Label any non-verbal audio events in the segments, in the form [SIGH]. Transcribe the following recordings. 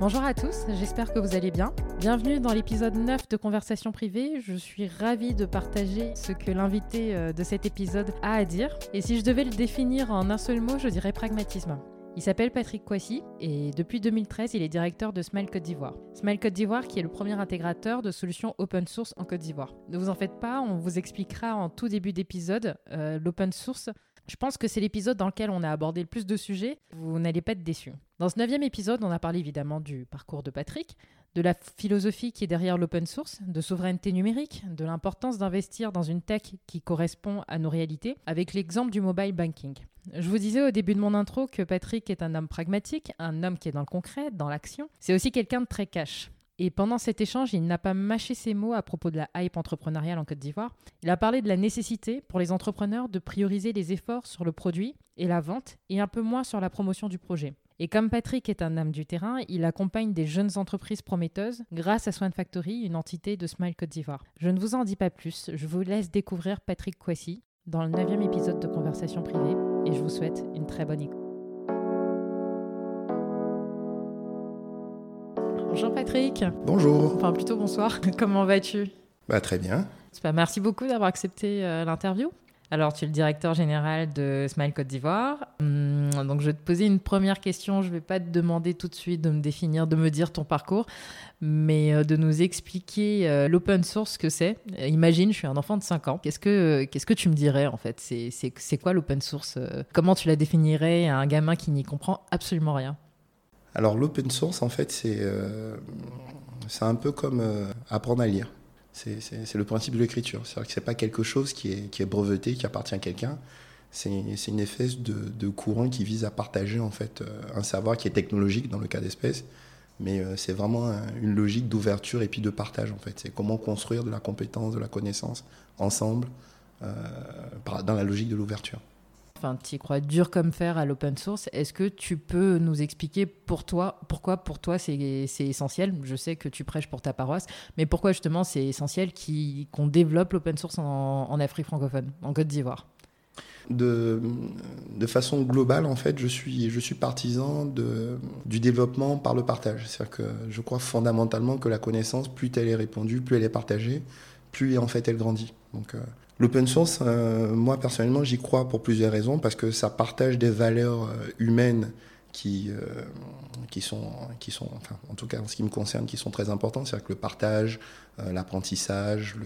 Bonjour à tous, j'espère que vous allez bien. Bienvenue dans l'épisode 9 de Conversation privée. Je suis ravie de partager ce que l'invité euh, de cet épisode a à dire. Et si je devais le définir en un seul mot, je dirais pragmatisme. Il s'appelle Patrick Kwasi et depuis 2013, il est directeur de Smile Côte d'Ivoire. Smile Côte d'Ivoire qui est le premier intégrateur de solutions open source en Côte d'Ivoire. Ne vous en faites pas, on vous expliquera en tout début d'épisode euh, l'open source je pense que c'est l'épisode dans lequel on a abordé le plus de sujets. Vous n'allez pas être déçus. Dans ce neuvième épisode, on a parlé évidemment du parcours de Patrick, de la philosophie qui est derrière l'open source, de souveraineté numérique, de l'importance d'investir dans une tech qui correspond à nos réalités, avec l'exemple du mobile banking. Je vous disais au début de mon intro que Patrick est un homme pragmatique, un homme qui est dans le concret, dans l'action. C'est aussi quelqu'un de très cash. Et pendant cet échange, il n'a pas mâché ses mots à propos de la hype entrepreneuriale en Côte d'Ivoire. Il a parlé de la nécessité pour les entrepreneurs de prioriser les efforts sur le produit et la vente et un peu moins sur la promotion du projet. Et comme Patrick est un âme du terrain, il accompagne des jeunes entreprises prometteuses grâce à Swan Factory, une entité de Smile Côte d'Ivoire. Je ne vous en dis pas plus, je vous laisse découvrir Patrick Kwasi dans le neuvième épisode de Conversation privée et je vous souhaite une très bonne écoute. Bonjour Patrick. Bonjour. Enfin plutôt bonsoir. [LAUGHS] Comment vas-tu? Bah, Très bien. Merci beaucoup d'avoir accepté euh, l'interview. Alors, tu es le directeur général de Smile Côte d'Ivoire. Hum, donc, je vais te poser une première question. Je ne vais pas te demander tout de suite de me définir, de me dire ton parcours, mais euh, de nous expliquer euh, l'open source, ce que c'est. imagine, je suis un enfant de 5 ans. Qu'est-ce que, qu'est-ce que tu me dirais, en fait? C'est, quoi l'open source? Comment tu la définirais à un gamin qui n'y comprend absolument rien? Alors l'open source, en fait, c'est euh, un peu comme euh, apprendre à lire. C'est le principe de l'écriture. C'est-à-dire que ce n'est pas quelque chose qui est, qui est, breveté, qui appartient à quelqu'un. C'est une espèce de, de, courant qui vise à partager en fait, euh, un savoir qui est technologique dans le cas d'espèce, mais c'est vraiment une logique d'ouverture et puis de partage en fait. C'est comment construire de la compétence, de la connaissance ensemble dans la logique de l'ouverture enfin, tu y crois dur comme fer à l'open source. Est-ce que tu peux nous expliquer pour toi, pourquoi pour toi c'est essentiel? Je sais que tu prêches pour ta paroisse, mais pourquoi justement c'est essentiel qu'on développe l'open source en, Afrique francophone, en Côte d'Ivoire? De, façon globale, en fait, je suis, partisan du développement par le partage. C'est-à-dire que je crois fondamentalement que la connaissance, plus elle est répandue, plus elle est partagée, plus en fait elle grandit. Euh, L'open source, euh, moi personnellement, j'y crois pour plusieurs raisons, parce que ça partage des valeurs euh, humaines qui, euh, qui sont, qui sont enfin, en tout cas en ce qui me concerne, qui sont très importantes, c'est-à-dire que le partage, l'apprentissage,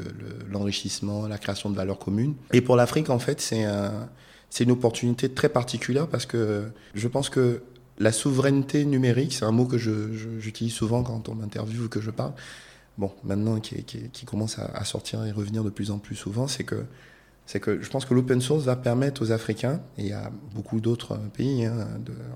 l'enrichissement, la création de valeurs communes. Et pour l'Afrique, en fait, c'est un, une opportunité très particulière parce que je pense que la souveraineté numérique, c'est un mot que j'utilise souvent quand on m'interviewe ou que je parle, bon, maintenant qui, commence à, sortir et revenir de plus en plus souvent, c'est que, c'est que je pense que l'open source va permettre aux Africains, et à beaucoup d'autres pays hein,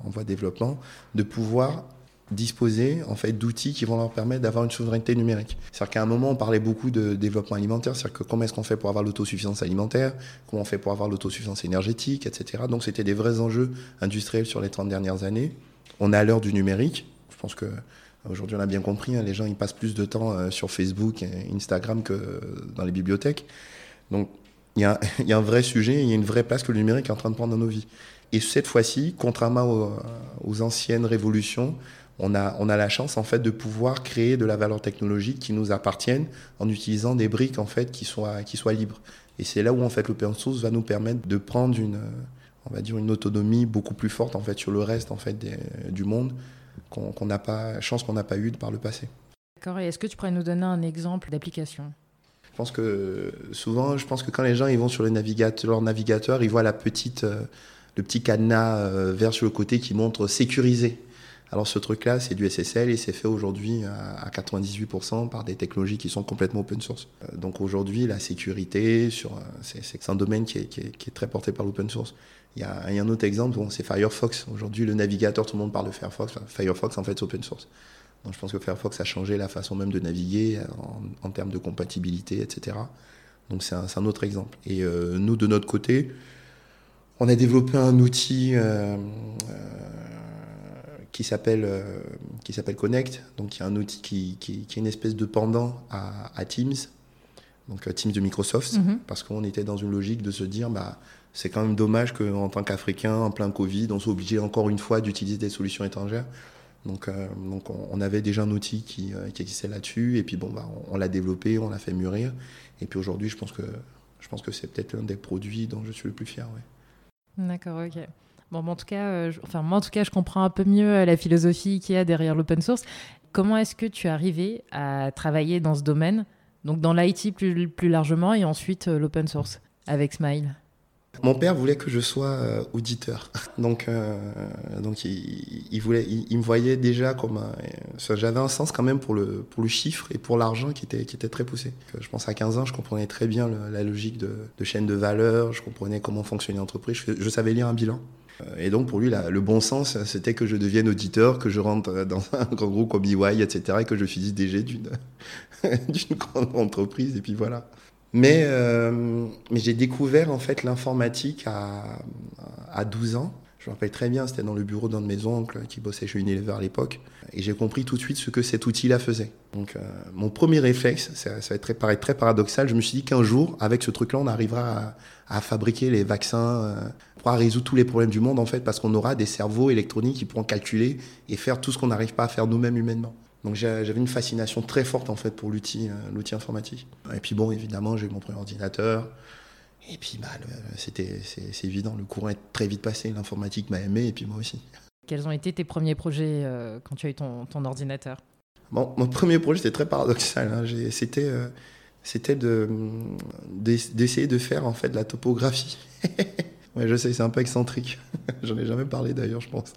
en voie de développement, de pouvoir disposer en fait d'outils qui vont leur permettre d'avoir une souveraineté numérique. C'est-à-dire qu'à un moment on parlait beaucoup de développement alimentaire, c'est-à-dire que comment est-ce qu'on fait pour avoir l'autosuffisance alimentaire, comment on fait pour avoir l'autosuffisance énergétique, etc. Donc c'était des vrais enjeux industriels sur les 30 dernières années. On est à l'heure du numérique. Je pense que Aujourd'hui, on a bien compris, hein, les gens ils passent plus de temps euh, sur Facebook et Instagram que dans les bibliothèques. Donc, [LAUGHS] il y, a, un vrai sujet, il y a une vraie place que le numérique est en train de prendre dans nos vies. Et cette fois-ci, contrairement aux, anciennes révolutions, on a, on a la chance en fait de pouvoir créer de la valeur technologique qui nous appartienne en utilisant des briques en fait qui soient, qui soient libres. Et c'est là où en fait l'open source va nous permettre de prendre une, on va dire une autonomie beaucoup plus forte en fait sur le reste en fait du monde qu'on n'a pas, chance qu'on n'a pas eu par le passé. D'accord. Et est-ce que tu pourrais nous donner un exemple d'application? Je pense que souvent, je pense que quand les gens ils vont sur le navigateur, leur navigateur, ils voient la petite, euh, le petit cadenas euh, vert sur le côté qui montre sécurisé. Alors ce truc-là, c'est du SSL et c'est fait aujourd'hui à 98% par des technologies qui sont complètement open source. Euh, donc aujourd'hui, la sécurité, c'est un domaine qui est, très porté par l'open source. Il y, a, un autre exemple, c'est Firefox. Aujourd'hui, le navigateur, tout le monde parle de Firefox. Firefox, en fait, c'est open source. Donc, je pense que Firefox a changé la façon même de naviguer en, termes de compatibilité, etc. Donc, c'est un, autre exemple. Et euh, nous, de notre côté, On a développé un outil qui s'appelle qui s'appelle Connect, donc qui est un outil qui, qui, est une espèce de pendant à, Teams, donc Teams de Microsoft, mhm. parce qu'on était dans une logique de se dire bah c'est quand même dommage qu'en tant qu'Africain, en plein Covid, on soit obligé encore une fois d'utiliser des solutions étrangères. Donc, euh, donc on, avait déjà un outil qui, euh, qui existait là-dessus, et puis bon, bah, on, l'a développé, on l'a fait mûrir, et puis aujourd'hui, je pense que je pense que c'est peut-être l'un des produits dont je suis le plus fier. Ouais. D'accord, ok. Bon, en tout cas, euh, je, enfin, moi, en tout cas, je comprends un peu mieux la philosophie qu'il y a derrière l'open source. Comment est-ce que tu es arrivé à travailler dans ce domaine, donc dans l'IT plus, plus largement, et ensuite l'open source avec Smile? Mon père voulait que je sois euh, auditeur. [LAUGHS] Donc, euh, donc il, il, me voyait déjà comme. J'avais un sens quand même pour le, pour le chiffre et pour l'argent qui était, qui était très poussé. Je pense à 15 ans, je comprenais très bien la logique de, chaîne de valeur, je comprenais comment fonctionnait l'entreprise, je, savais lire un bilan. Euh, et donc pour lui, le bon sens, c'était que je devienne auditeur, que je rentre dans [LAUGHS] un grand groupe comme EY, etc., et que je suis [LAUGHS] DG d'une grande entreprise, et puis voilà. Mais, euh, mais j'ai découvert en fait l'informatique à, à 12 ans. Je me rappelle très bien, c'était dans le bureau d'un de mes oncles qui bossait chez Unilever à l'époque. Et j'ai compris tout de suite ce que cet outil-là faisait. Donc, euh, mon premier réflexe, ça, va être très, très paradoxal, je me suis dit qu'un jour, avec ce truc-là, on arrivera à, fabriquer les vaccins, euh, pour résoudre tous les problèmes du monde, en fait, parce qu'on aura des cerveaux électroniques qui pourront calculer et faire tout ce qu'on n'arrive pas à faire nous-mêmes humainement. Donc j'avais une fascination très forte en fait pour l'outil, euh, l'outil informatique. Et puis bon, évidemment, j'ai eu mon premier ordinateur. Et puis bah, c'était, c'est, évident, le courant est très vite passé. L'informatique m'a aimé et puis moi aussi. Quels ont été tes premiers projets euh, quand tu as eu ton, ton ordinateur? Bon, mon premier projet c'était très paradoxal. Hein. C'était, euh, c'était de, d'essayer de faire en fait de la topographie. [LAUGHS] je sais, c'est un peu excentrique. [LAUGHS] J'en ai jamais parlé d'ailleurs, je pense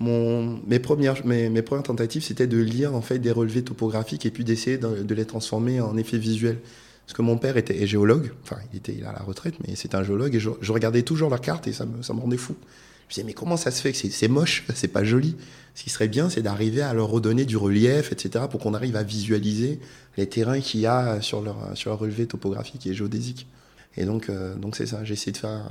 mes, premières, tentatives, c'était de lire en fait des relevés topographiques et puis d'essayer de, les transformer en effets visuels. Parce que mon père était géologue, enfin il était il à la retraite, mais c'était un géologue et je, regardais toujours leurs cartes et ça me, me rendait fou. Je disais mais comment ça se fait que c'est moche, [LAUGHS] c'est pas joli? Ce qui serait bien, c'est d'arriver à leur redonner du relief, etc., pour qu'on arrive à visualiser les terrains qu'il y a sur leur, sur leur relevé topographique et géodésique. Et donc, euh, donc c'est ça. J'ai essayé de faire,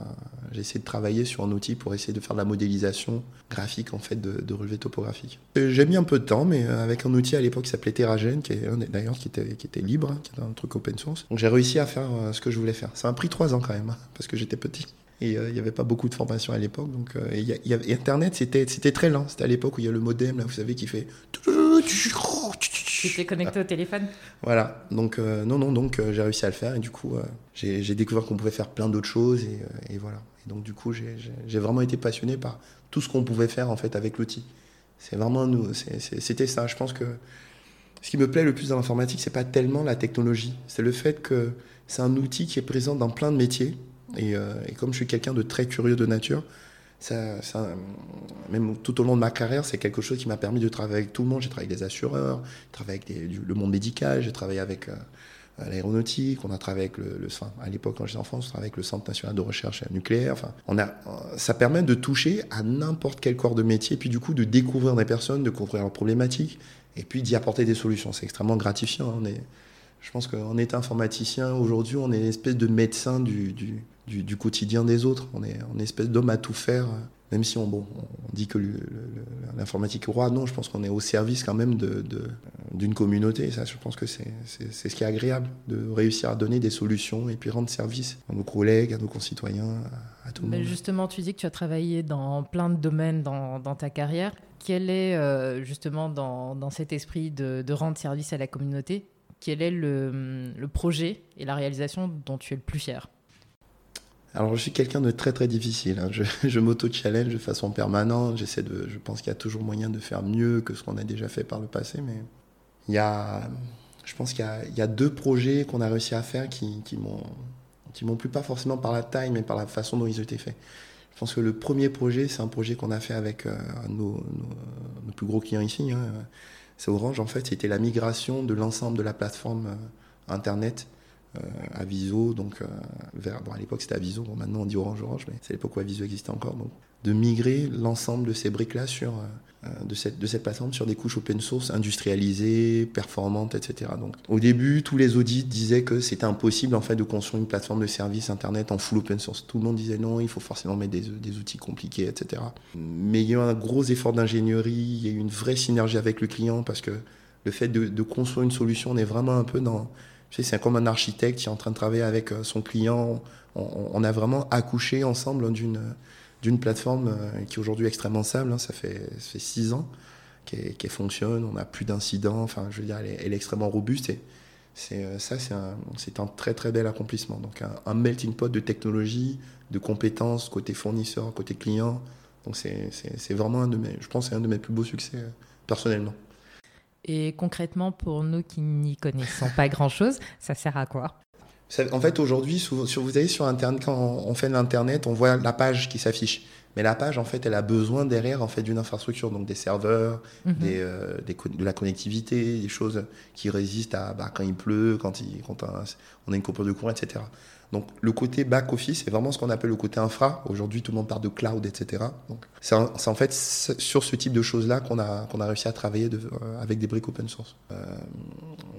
j'ai de travailler sur un outil pour essayer de faire de la modélisation graphique en fait de, relevés topographiques. J'ai mis un peu de temps, mais euh, avec un outil à l'époque qui s'appelait Terragen, qui est d'ailleurs qui était, qui était libre, hein, qui était un truc open source. Donc j'ai réussi à faire euh, ce que je voulais faire. Ça m'a pris trois ans quand même, hein, parce que j'étais petit. Et il n'y avait pas beaucoup de formation à l'époque. Donc, y Internet, c'était très lent. C'était à l'époque où il y a le modem, là, vous savez, qui fait tu étais connecté au téléphone Voilà. Donc, euh, non, non, donc euh, j'ai réussi à le faire et du coup, euh, j'ai découvert qu'on pouvait faire plein d'autres choses et, voilà. Et donc, du coup, j'ai vraiment été passionné par tout ce qu'on pouvait faire en fait avec l'outil. C'est vraiment nous, c'était ça. Je pense que ce qui me plaît le plus dans l'informatique, c'est pas tellement la technologie, c'est le fait que c'est un outil qui est présent dans plein de métiers. Et comme je suis quelqu'un de très curieux de nature, ça, ça, même tout au long de ma carrière, c'est quelque chose qui m'a permis de travailler avec tout le monde. J'ai travaillé avec des assureurs, j'ai travaillé avec le monde médical, j'ai travaillé avec euh, l'aéronautique, on a travaillé avec le, le à l'époque quand j'étais en France, on travaillait avec le Centre national de recherche nucléaire. Enfin, on a, ça permet de toucher à n'importe quel corps de métier, puis du coup de découvrir des personnes, de découvrir leurs problématiques, et puis d'y apporter des solutions. C'est extrêmement gratifiant. On est, je pense qu'en étant informaticien, aujourd'hui, on est une espèce de médecin du, du, du, quotidien des autres. On est, une espèce d'homme à tout faire. Même si on, bon, on dit que l'informatique est roi, non, je pense qu'on est au service quand même d'une de, communauté. Et ça, je pense que c'est ce qui est agréable, de réussir à donner des solutions et puis rendre service à nos collègues, à nos concitoyens, à, tout le monde. Justement, tu dis que tu as travaillé dans plein de domaines dans, dans ta carrière. Quel est euh, justement dans, dans, cet esprit de, de, rendre service à la communauté quel est le, le projet et la réalisation dont tu es le plus fier? Alors, je suis quelqu'un de très très difficile. Hein. [LAUGHS] Je, m'auto-challenge de façon permanente. J'essaie de, je pense qu'il y a toujours moyen de faire mieux que ce qu'on a déjà fait par le passé. Mais il y a, je pense qu'il y y a deux projets qu'on a réussi à faire qui, qui m'ont, qui m'ont plu pas forcément par la taille, mais par la façon dont ils ont été faits. Je pense que le premier projet, c'est un projet qu'on a fait avec euh, nos, nos, plus gros clients ici. Hein. C'est Orange. En fait, c'était la migration de l'ensemble de la plateforme euh, Internet à Viso, donc vers, bon, à l'époque c'était à Viso, bon, maintenant on dit Orange Orange, mais c'est l'époque où Viso existait encore, donc de migrer l'ensemble de ces briques-là sur de cette, de cette plateforme sur des couches open source industrialisées, performantes, etc. Donc, au début, tous les audits disaient que c'était impossible en fait de construire une plateforme de service internet en full open source. Tout le monde disait non, il faut forcément mettre des, des outils compliqués, etc. Mais il y a eu un gros effort d'ingénierie, il y a eu une vraie synergie avec le client parce que le fait de, construire une solution, on est vraiment un peu dans. C'est comme un architecte qui est en train de travailler avec euh, son client. On, a vraiment accouché ensemble d'une plateforme euh, qui est aujourd'hui extrêmement stable. Hein. ça, fait, six ans qu'elle fonctionne. On n'a plus d'incidents. Enfin, je veux dire, elle est, extrêmement robuste. Euh, ça, c'est un, un, très très bel accomplissement. Donc un, melting pot de technologie, de compétences côté fournisseur, côté client. Donc c'est vraiment un de mes, je pense, c'est un de mes plus beaux succès personnellement. Et concrètement, pour nous qui n'y connaissons pas grand-chose, ça sert à quoi? En fait, aujourd'hui, vous allez sur Internet, quand on fait l'Internet, on voit la page qui s'affiche. Mais la page, en fait, elle a besoin derrière en fait, d'une infrastructure, donc des serveurs, mhm. des, euh, de la connectivité, des choses qui résistent à bah, quand il pleut, quand, il, quand on a une coupure de courant, etc. Donc le côté back-office, c'est vraiment ce qu'on appelle le côté infra. Aujourd'hui, tout le monde parle de cloud, etc. Donc c'est en fait sur ce type de choses-là qu'on a, a réussi à travailler euh, avec des briques open source. Euh,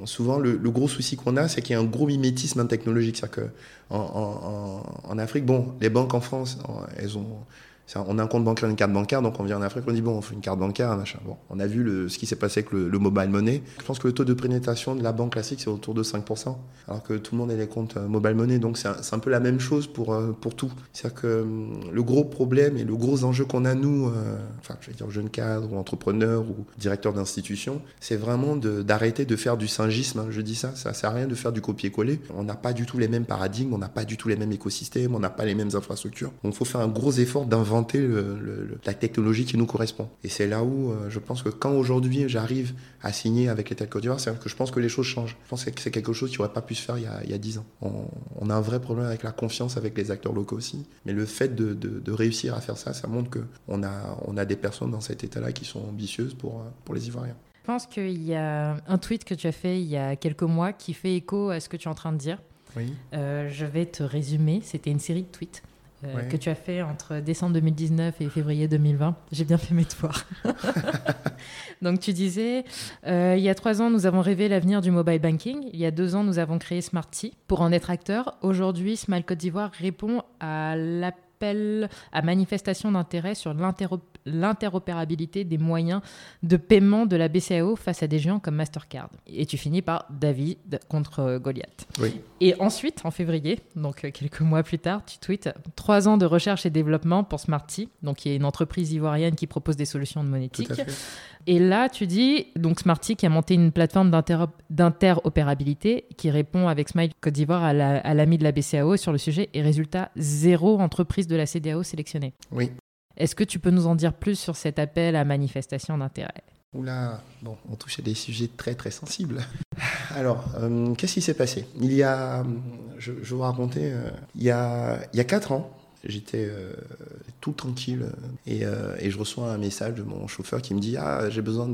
souvent, le, gros souci qu'on a, c'est qu'il y a un gros mimétisme technologique. C'est-à-dire qu'en en, en, Afrique, bon, les banques en France, elles ont on a un compte bancaire, une carte bancaire, donc on vient en Afrique, on dit bon, on fait une carte bancaire, machin. Bon, on a vu le, ce qui s'est passé avec le, mobile money. Je pense que le taux de pénétration de la banque classique, c'est autour de 5%, alors que tout le monde a des comptes euh, mobile money. Donc c'est un, peu la même chose pour, euh, pour tout. C'est-à-dire que hum, le gros problème et le gros enjeu qu'on a, nous, euh, enfin, je vais dire jeunes cadres ou entrepreneurs ou directeurs d'institutions, c'est vraiment d'arrêter de, faire du singisme. Hein, je dis ça, ça sert à rien de faire du copier-coller. On n'a pas du tout les mêmes paradigmes, on n'a pas du tout les mêmes écosystèmes, on n'a pas les mêmes infrastructures. Donc il faut faire un gros effort d'inventer la technologie qui nous correspond. Et c'est là où euh, je pense que quand aujourd'hui j'arrive à signer avec l'État de Côte d'Ivoire, c'est que je pense que les choses changent. Je pense que c'est quelque chose qui n'aurait pas pu se faire il y a, il 10 ans. On, a un vrai problème avec la confiance avec les acteurs locaux aussi. Mais le fait de, réussir à faire ça, ça montre qu'on a, on a des personnes dans cet état-là qui sont ambitieuses pour, pour les Ivoiriens. Je pense qu'il y a un tweet que tu as fait il y a quelques mois qui fait écho à ce que tu es en train de dire. Oui. Euh, je vais te résumer. C'était une série de tweets. Euh, que tu as fait entre décembre 2019 et février 2020. J'ai bien fait mes devoirs. [LAUGHS] Donc tu disais, euh, il y a trois ans, nous avons rêvé l'avenir du mobile banking. Il y a deux ans, nous avons créé Smarty pour en être acteur. Aujourd'hui, Smile Côte d'Ivoire répond à l'appel à manifestation d'intérêt sur l'interopérabilité des moyens de paiement de la BCAO face à des géants comme Mastercard. Et tu finis par David contre Goliath. Et ensuite, en février, donc euh, quelques mois plus tard, tu tweets trois ans de recherche et développement pour Smarty, donc qui est une entreprise ivoirienne qui propose des solutions de monétique. Et là, tu dis, donc Smarty qui a monté une plateforme d'interopérabilité qui répond avec Smile Côte d'Ivoire à l'ami de la BCAO sur le sujet et résultat, zéro entreprise de la CDAO sélectionnée. Oui. Est-ce que tu peux nous en dire plus sur cet appel à manifestation d'intérêt? Oula, bon, on touche à des sujets très très sensibles. [LAUGHS] Alors, euh, qu'est-ce qui s'est passé? Il y a, je, je vais vous raconter, euh, il, y a, il y a quatre ans, j'étais euh, tout tranquille et, et, je reçois un message de mon chauffeur qui me dit Ah, j'ai besoin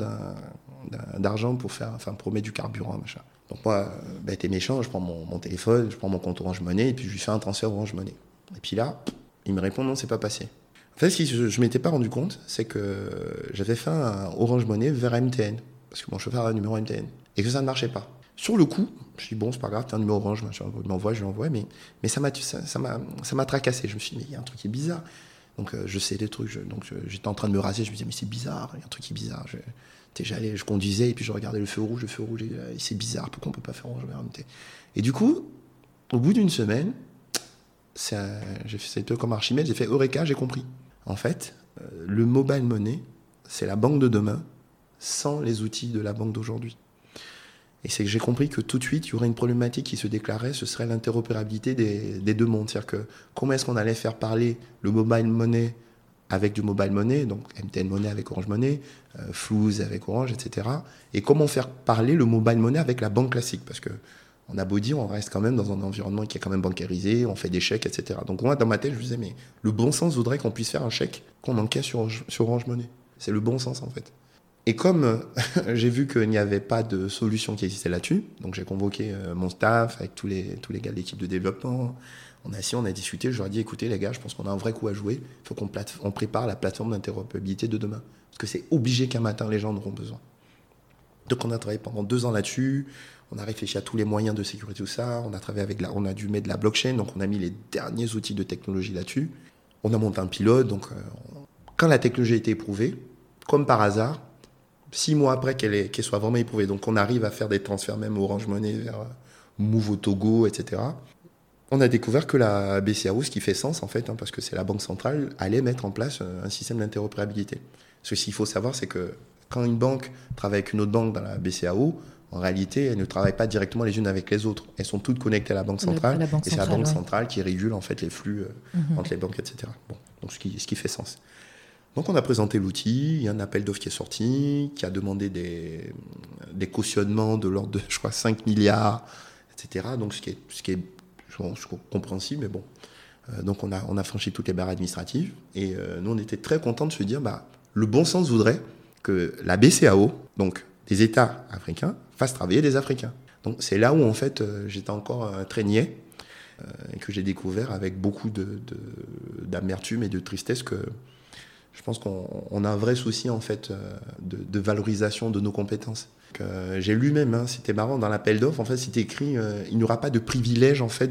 d'argent pour faire, enfin, pour du carburant, machin. Donc, moi, bête et méchant, je prends mon, téléphone, je prends mon compte Orange Money et puis je lui fais un transfert Orange Money. Et puis là, il me répond Non, c'est pas passé. En fait, ce que je ne m'étais pas rendu compte, c'est que j'avais fait un Orange Money vers MTN, parce que mon chauffeur a un numéro MTN, et que ça ne marchait pas. Sur le coup, je dis bon, c'est pas grave, t'as un numéro orange, il m'envoie, je l'envoie, mais, ça m'a ça, ça tracassé. Je me suis dit, mais il y a un truc qui est bizarre. Donc euh, je sais des trucs, donc j'étais en train de me raser, je me disais, mais c'est bizarre, il y a un truc qui est bizarre. Je, j'allais, je conduisais, et puis je regardais le feu rouge, le feu rouge, et, euh, c'est bizarre, pourquoi on peut pas faire orange Et du coup, au bout d'une semaine, j'ai fait comme Archimède, j'ai fait Eureka, j'ai compris. En fait, euh, le mobile money, c'est la banque de demain sans les outils de la banque d'aujourd'hui. Et c'est que j'ai compris que tout de suite, il y aurait une problématique qui se déclarait, ce serait l'interopérabilité des, deux mondes. C'est-à-dire que comment est-ce qu'on allait faire parler le mobile money avec du mobile money, donc MTN Money avec Orange Money, euh, avec Orange, etc. Et comment faire parler le mobile money avec la banque classique? Parce que on a beau dire, on reste quand même dans un environnement qui est quand même bancarisé, on fait des chèques, etc. Donc moi, dans ma tête, je me disais, mais le bon sens voudrait qu'on puisse faire un chèque qu'on encaisse sur, sur Orange Money. C'est le bon sens, en fait. Et comme [LAUGHS] j'ai vu qu'il n'y avait pas de solution qui existait là-dessus, donc j'ai convoqué mon staff avec tous les, tous les gars de l'équipe de développement. On a assis, on a discuté. Je leur ai dit écoutez, les gars, je pense qu'on a un vrai coup à jouer. Il faut qu'on on prépare la plateforme d'interopérabilité de demain. Parce que c'est obligé qu'un matin, les gens en auront besoin. Donc on a travaillé pendant deux ans là-dessus. On a réfléchi à tous les moyens de sécurité, tout ça. On a travaillé avec la, on a dû mettre de la blockchain, donc on a mis les derniers outils de technologie là-dessus. On a monté un pilote, donc euh, quand la technologie a été éprouvée, comme par hasard, six mois après qu'elle soit vraiment éprouvée, donc on arrive à faire des transferts même Orange Money vers euh, Move au Togo, etc. On a découvert que la BCAO, ce qui fait sens en fait, hein, parce que c'est la banque centrale, allait mettre en place euh, un système d'interopérabilité. Ce qu'il faut savoir, c'est que quand une banque travaille avec une autre banque dans la BCAO, en réalité, elles ne travaillent pas directement les unes avec les autres. Elles sont toutes connectées à la Banque centrale. et c'est la Banque centrale qui régule en fait les flux euh, mhm. entre les banques, etc. Bon, donc ce qui, ce qui fait sens. Donc on a présenté l'outil, il y a un appel d'offres qui est sorti, qui a demandé des, cautionnements de l'ordre de, je crois, 5 milliards, etc. Donc ce qui est, compréhensible, mais bon. Euh, donc on a, franchi toutes les barres administratives. Et euh, nous, on était très contents de se dire, bah, le bon sens voudrait que la BCAO, donc des États africains, fasse travailler des Africains. Donc c'est là où en fait euh, j'étais encore traînier euh, et que j'ai découvert avec beaucoup d'amertume et de tristesse que je pense qu'on a un vrai souci en fait euh, de, valorisation de nos compétences. J'ai lu même, hein, c'était marrant, dans l'appel d'offres, en fait, c'était écrit il n'y aura pas de privilège en fait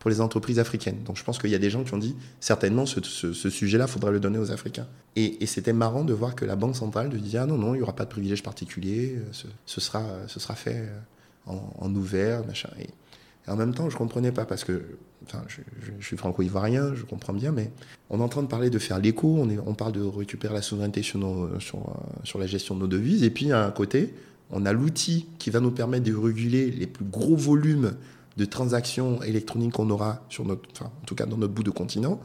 pour les entreprises africaines. Donc je pense qu'il y a des gens qui ont dit certainement ce, sujet-là, il faudra le donner aux Africains. Et, c'était marrant de voir que la Banque centrale de dire ah non, non, il n'y aura pas de privilège particulier, ce, sera, ce sera fait euh, en, ouvert, machin. En même temps, je ne comprenais pas parce que je, suis franco-ivoirien, je comprends bien, mais on est en train de parler de faire l'écho, on, parle de récupérer la souveraineté sur, la gestion de nos devises, et puis à un côté, on a l'outil qui va nous permettre de réguler les plus gros volumes de transactions électroniques qu'on aura sur notre, enfin, en tout cas dans notre bout de continent,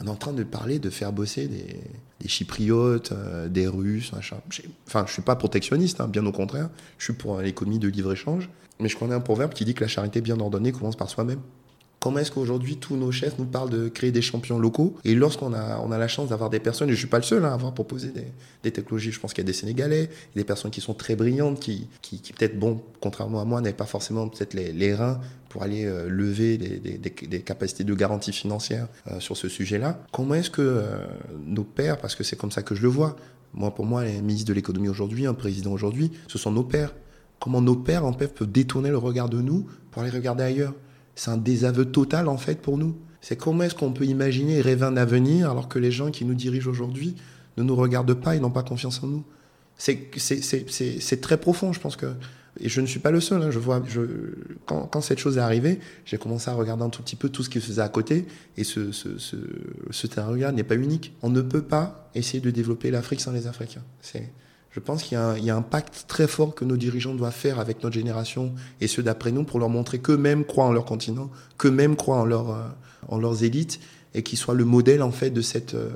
on est en train de parler de faire bosser des, Chypriotes, euh, des Russes, machin. Enfin, je suis pas protectionniste, hein, bien au contraire. Je suis pour l'économie de libre-échange. Mais je connais un proverbe qui dit que la charité bien ordonnée commence par soi-même. Comment est-ce qu'aujourd'hui tous nos chefs nous parlent de créer des champions locaux? Et lorsqu'on a, on a la chance d'avoir des personnes, et je ne suis pas le seul hein, à avoir proposé des, des technologies, je pense qu'il y a des Sénégalais, des personnes qui sont très brillantes, qui, qui, peut-être, bon, contrairement à moi, n'avaient pas forcément peut-être les, les, reins pour aller euh, lever des, des, des, capacités de garantie financière euh, sur ce sujet-là. Comment est-ce que euh, nos pères, parce que c'est comme ça que je le vois, moi pour moi, les ministres de l'économie aujourd'hui, un président aujourd'hui, ce sont nos pères. Comment nos pères en fait peuvent détourner le regard de nous pour aller regarder ailleurs c'est un désaveu total en fait pour nous. C'est comment est-ce qu'on peut imaginer et rêver un avenir alors que les gens qui nous dirigent aujourd'hui ne nous regardent pas et n'ont pas confiance en nous. C'est très profond, je pense que. Et je ne suis pas le seul. Hein, je vois, quand, cette chose est arrivée, j'ai commencé à regarder un tout petit peu tout ce qui se faisait à côté. Et ce, terrain n'est pas unique. On ne peut pas essayer de développer l'Afrique sans les Africains. C'est je pense qu'il y, a un pacte très fort que nos dirigeants doivent faire avec notre génération et ceux d'après nous pour leur montrer qu'eux-mêmes croient en leur continent, qu'eux-mêmes croient en, leur, euh, en leurs élites et qu'ils soient le modèle en fait de cette, euh,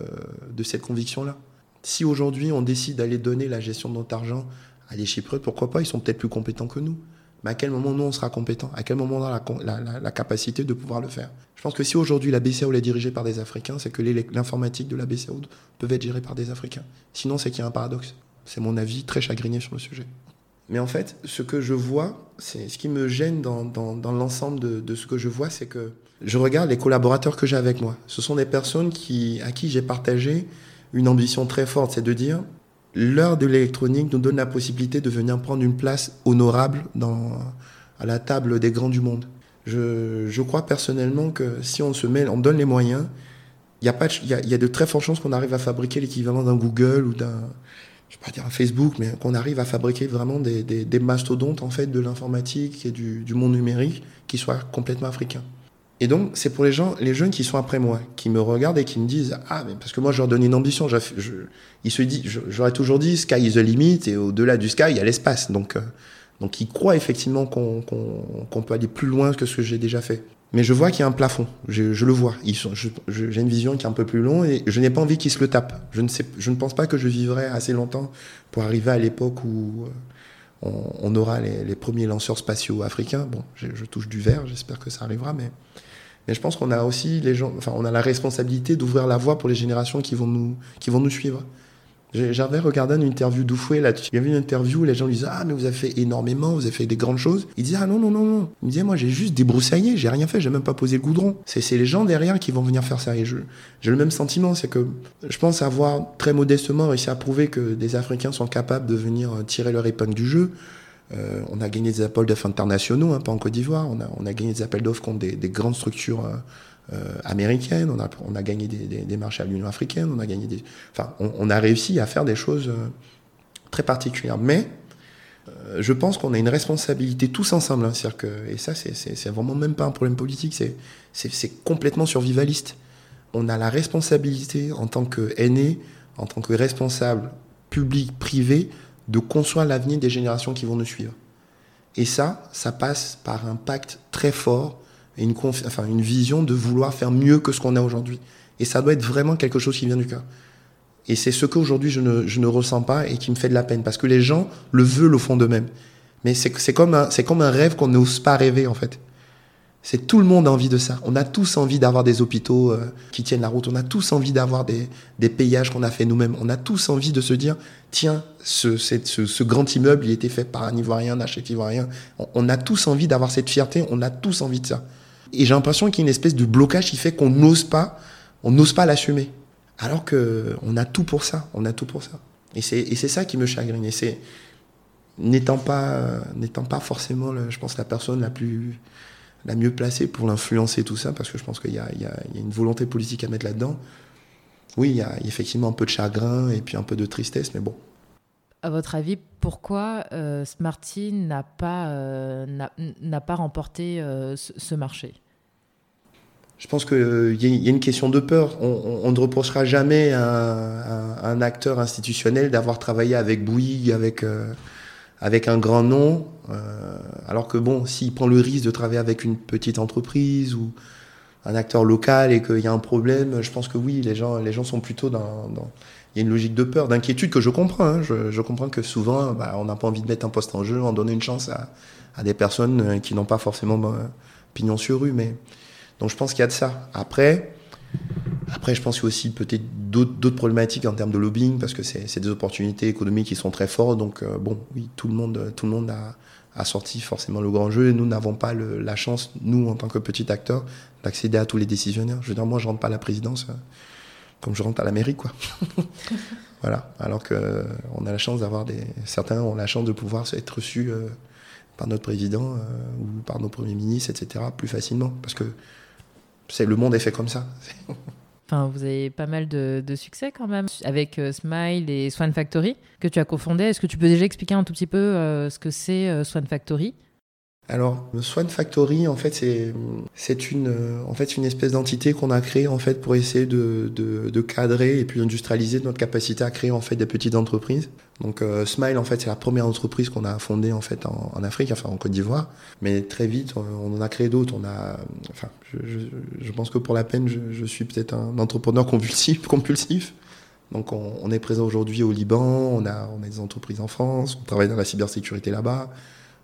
cette conviction-là. Si aujourd'hui on décide d'aller donner la gestion de notre argent à des Chypriotes, pourquoi pas? Ils sont peut-être plus compétents que nous. Mais à quel moment nous on sera compétents? À quel moment on aura la, la, la, capacité de pouvoir le faire? Je pense que si aujourd'hui la BCAO est dirigée par des Africains, c'est que l'informatique de la BCAO peut être gérée par des Africains. Sinon, c'est qu'il y a un paradoxe. C'est mon avis très chagriné sur le sujet. Mais en fait, ce que je vois, c'est ce qui me gêne dans, dans, l'ensemble de, de, ce que je vois, c'est que je regarde les collaborateurs que j'ai avec moi. Ce sont des personnes qui, à qui j'ai partagé une ambition très forte, c'est de dire l'heure de l'électronique nous donne la possibilité de venir prendre une place honorable dans, à la table des grands du monde. Je, je crois personnellement que si on se met, on donne les moyens, il y, a y, a, y a de très fortes chances qu'on arrive à fabriquer l'équivalent d'un Google ou d'un je vais pas dire Facebook, mais qu'on arrive à fabriquer vraiment des, mastodontes en fait de l'informatique et du, monde numérique qui soient complètement africains. Et donc, c'est pour les gens, les jeunes qui sont après moi, qui me regardent et qui me disent Ah, parce que moi, je leur donne une ambition. Je, se disent, j'aurais toujours dit Sky is the limit, et au-delà du sky, il y a l'espace. Donc, euh, donc, ils croient effectivement qu'on peut aller plus loin que ce que j'ai déjà fait. Mais je vois qu'il y a un plafond. Je, le vois. J'ai une vision qui est un peu plus longue et je n'ai pas envie qu'ils se le tapent. Je ne, pense pas que je vivrai assez longtemps pour arriver à l'époque où euh, on, aura les, premiers lanceurs spatiaux africains. Bon, je, touche du verre, j'espère que ça arrivera, mais, je pense qu'on a aussi les gens, enfin, on a la responsabilité d'ouvrir la voie pour les générations qui vont nous suivre. J'avais regardé une interview d'Oufoué là-dessus. Il y avait une interview où les gens lui disaient Ah, mais vous avez fait énormément, vous avez fait des grandes choses. Il disait Ah non, non, non, non. Il me disait Moi, j'ai juste débroussaillé, j'ai rien fait, j'ai même pas posé le goudron. C'est les gens derrière qui vont venir faire ça. Et j'ai le même sentiment, c'est que je pense avoir très modestement réussi à prouver que des Africains sont capables de venir euh, tirer leur épingle du jeu. Euh, on a gagné des appels d'offres internationaux, hein, pas en Côte d'Ivoire. On a, on a, gagné des appels d'offres contre des, grandes structures. Euh, euh, américaine, on a, on a gagné des, marchés à l'Union africaine, on a gagné des, enfin, on, a réussi à faire des choses euh, très particulières. Mais euh, je pense qu'on a une responsabilité tous ensemble. Hein, que, et ça, c'est vraiment même pas un problème politique, c'est complètement survivaliste. On a la responsabilité en tant qu'aîné, en tant que responsable public, privé, de construire l'avenir des générations qui vont nous suivre. Et ça, ça passe par un pacte très fort une, vision de vouloir faire mieux que ce qu'on a aujourd'hui. Et ça doit être vraiment quelque chose qui vient du cœur. Et c'est ce qu'aujourd'hui je ne, je ne ressens pas et qui me fait de la peine, parce que les gens le veulent au fond d'eux-mêmes. Mais c'est comme, un, comme un rêve qu'on n'ose pas rêver, en fait. C'est tout le monde a envie de ça. On a tous envie d'avoir des hôpitaux euh, qui tiennent la route. On a tous envie d'avoir des, des payages qu'on a fait nous-mêmes. On a tous envie de se dire, tiens, ce, ce, ce, grand immeuble, il été fait par un Ivoirien, un ivoirien. on a tous envie d'avoir cette fierté. On a tous envie de ça. Et j'ai l'impression qu'il y a une espèce de blocage qui fait qu'on n'ose pas, on n'ose pas l'assumer. Alors que on a tout pour ça, on a tout pour ça. Et c'est, ça qui me chagrine. Et c'est, n'étant pas, n'étant pas forcément, je pense, la personne la plus, la mieux placée pour l'influencer tout ça, parce que je pense qu'il y a, il y a, une volonté politique à mettre là-dedans. Oui, il y a effectivement un peu de chagrin et puis un peu de tristesse, mais bon, à votre avis, pourquoi euh, Smarty n'a pas, euh, pas remporté euh, ce, marché? Je pense qu'il y, a une question de peur. On, ne reprochera jamais à, un acteur institutionnel d'avoir travaillé avec Bouygues, avec, avec un grand nom, alors que bon, s'il prend le risque de travailler avec une petite entreprise ou un acteur local et qu'il y a un problème, je pense que oui, les gens, les gens sont plutôt dans il y a une logique de peur, d'inquiétude que je comprends. Hein. Je, comprends que souvent, bah, on n'a pas envie de mettre un poste en jeu, en donner une chance à, à des personnes euh, qui n'ont pas forcément bah, pignon sur rue. Mais... Donc je pense qu'il y a de ça. Après, après je pense qu'il y a aussi peut-être d'autres problématiques en termes de lobbying, parce que c'est des opportunités économiques qui sont très fortes. Donc euh, bon, oui, tout le monde, tout le monde a, a sorti forcément le grand jeu et nous n'avons pas le, la chance, nous en tant que petit acteur, d'accéder à tous les décisionnaires. Je veux dire, moi je rentre pas à la présidence. Euh, comme je rentre à la mairie, quoi. [LAUGHS] voilà. Alors que on a la chance d'avoir des. Certains ont la chance de pouvoir être reçus euh, par notre président euh, ou par nos premiers ministres, etc. plus facilement. Parce que c'est le monde est fait comme ça. [LAUGHS] Enfin, vous avez pas mal de, succès quand même avec euh, Smile et Swan Factory que tu as cofondé. Est-ce que tu peux déjà expliquer un tout petit peu ce que c'est Swan Factory? Alors, Swan Factory, en fait, c'est une, en fait, une espèce d'entité qu'on a créée en fait pour essayer de, de, cadrer et puis d'industrialiser notre capacité à créer en fait des petites entreprises. Donc, euh, Smile, en fait, c'est la première entreprise qu'on a fondée en fait en, en, Afrique, enfin en Côte d'Ivoire. Mais très vite, on, en a créé d'autres. On a, enfin, je, je, je, pense que pour la peine, je, je suis peut-être un entrepreneur compulsif, [LAUGHS] compulsif. Donc, on, on est présent aujourd'hui au Liban. On a, on a des entreprises en France. On travaille dans la cybersécurité là-bas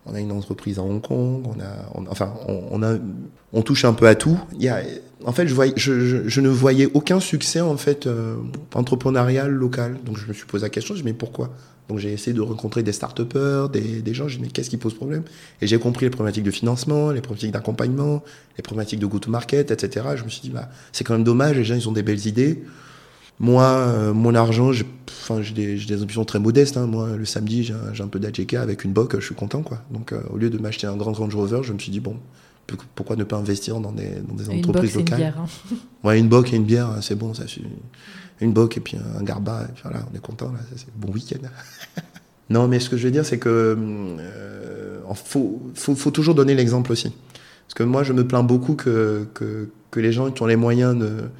on a une entreprise à Hong Kong, on a, enfin, on, a, on touche un peu à tout. Il y a, en fait, je, voyais, je, je, ne voyais aucun succès en fait euh, entrepreneurial local. Donc je me suis posé la question, je me mais pourquoi? Donc j'ai essayé de rencontrer des start-upers, des, des gens, je me mais qu'est-ce qui pose problème? Et j'ai compris les problématiques de financement, les problématiques d'accompagnement, les problématiques de go-to-market, etc. Je me suis dit bah c'est quand même dommage, les gens ils ont des belles idées. Moi, euh, mon argent, j'ai des, des, ambitions très modestes. Hein. Moi, le samedi, j'ai un peu d'AJK avec une boc, je suis content. Quoi. Donc, euh, au lieu de m'acheter un grand Range Rover, je me suis dit, bon, pourquoi ne pas investir dans des, dans des entreprises locales une bière, hein. [LAUGHS] Ouais, une boc et une bière, c'est bon. Ça, une boc et puis un garba, et puis voilà, on est content. C'est bon week-end. [LAUGHS] non, mais ce que je veux dire, c'est que euh, faut, faut, faut, toujours donner l'exemple aussi. Parce que moi, je me plains beaucoup que, que, que les gens qui ont les moyens de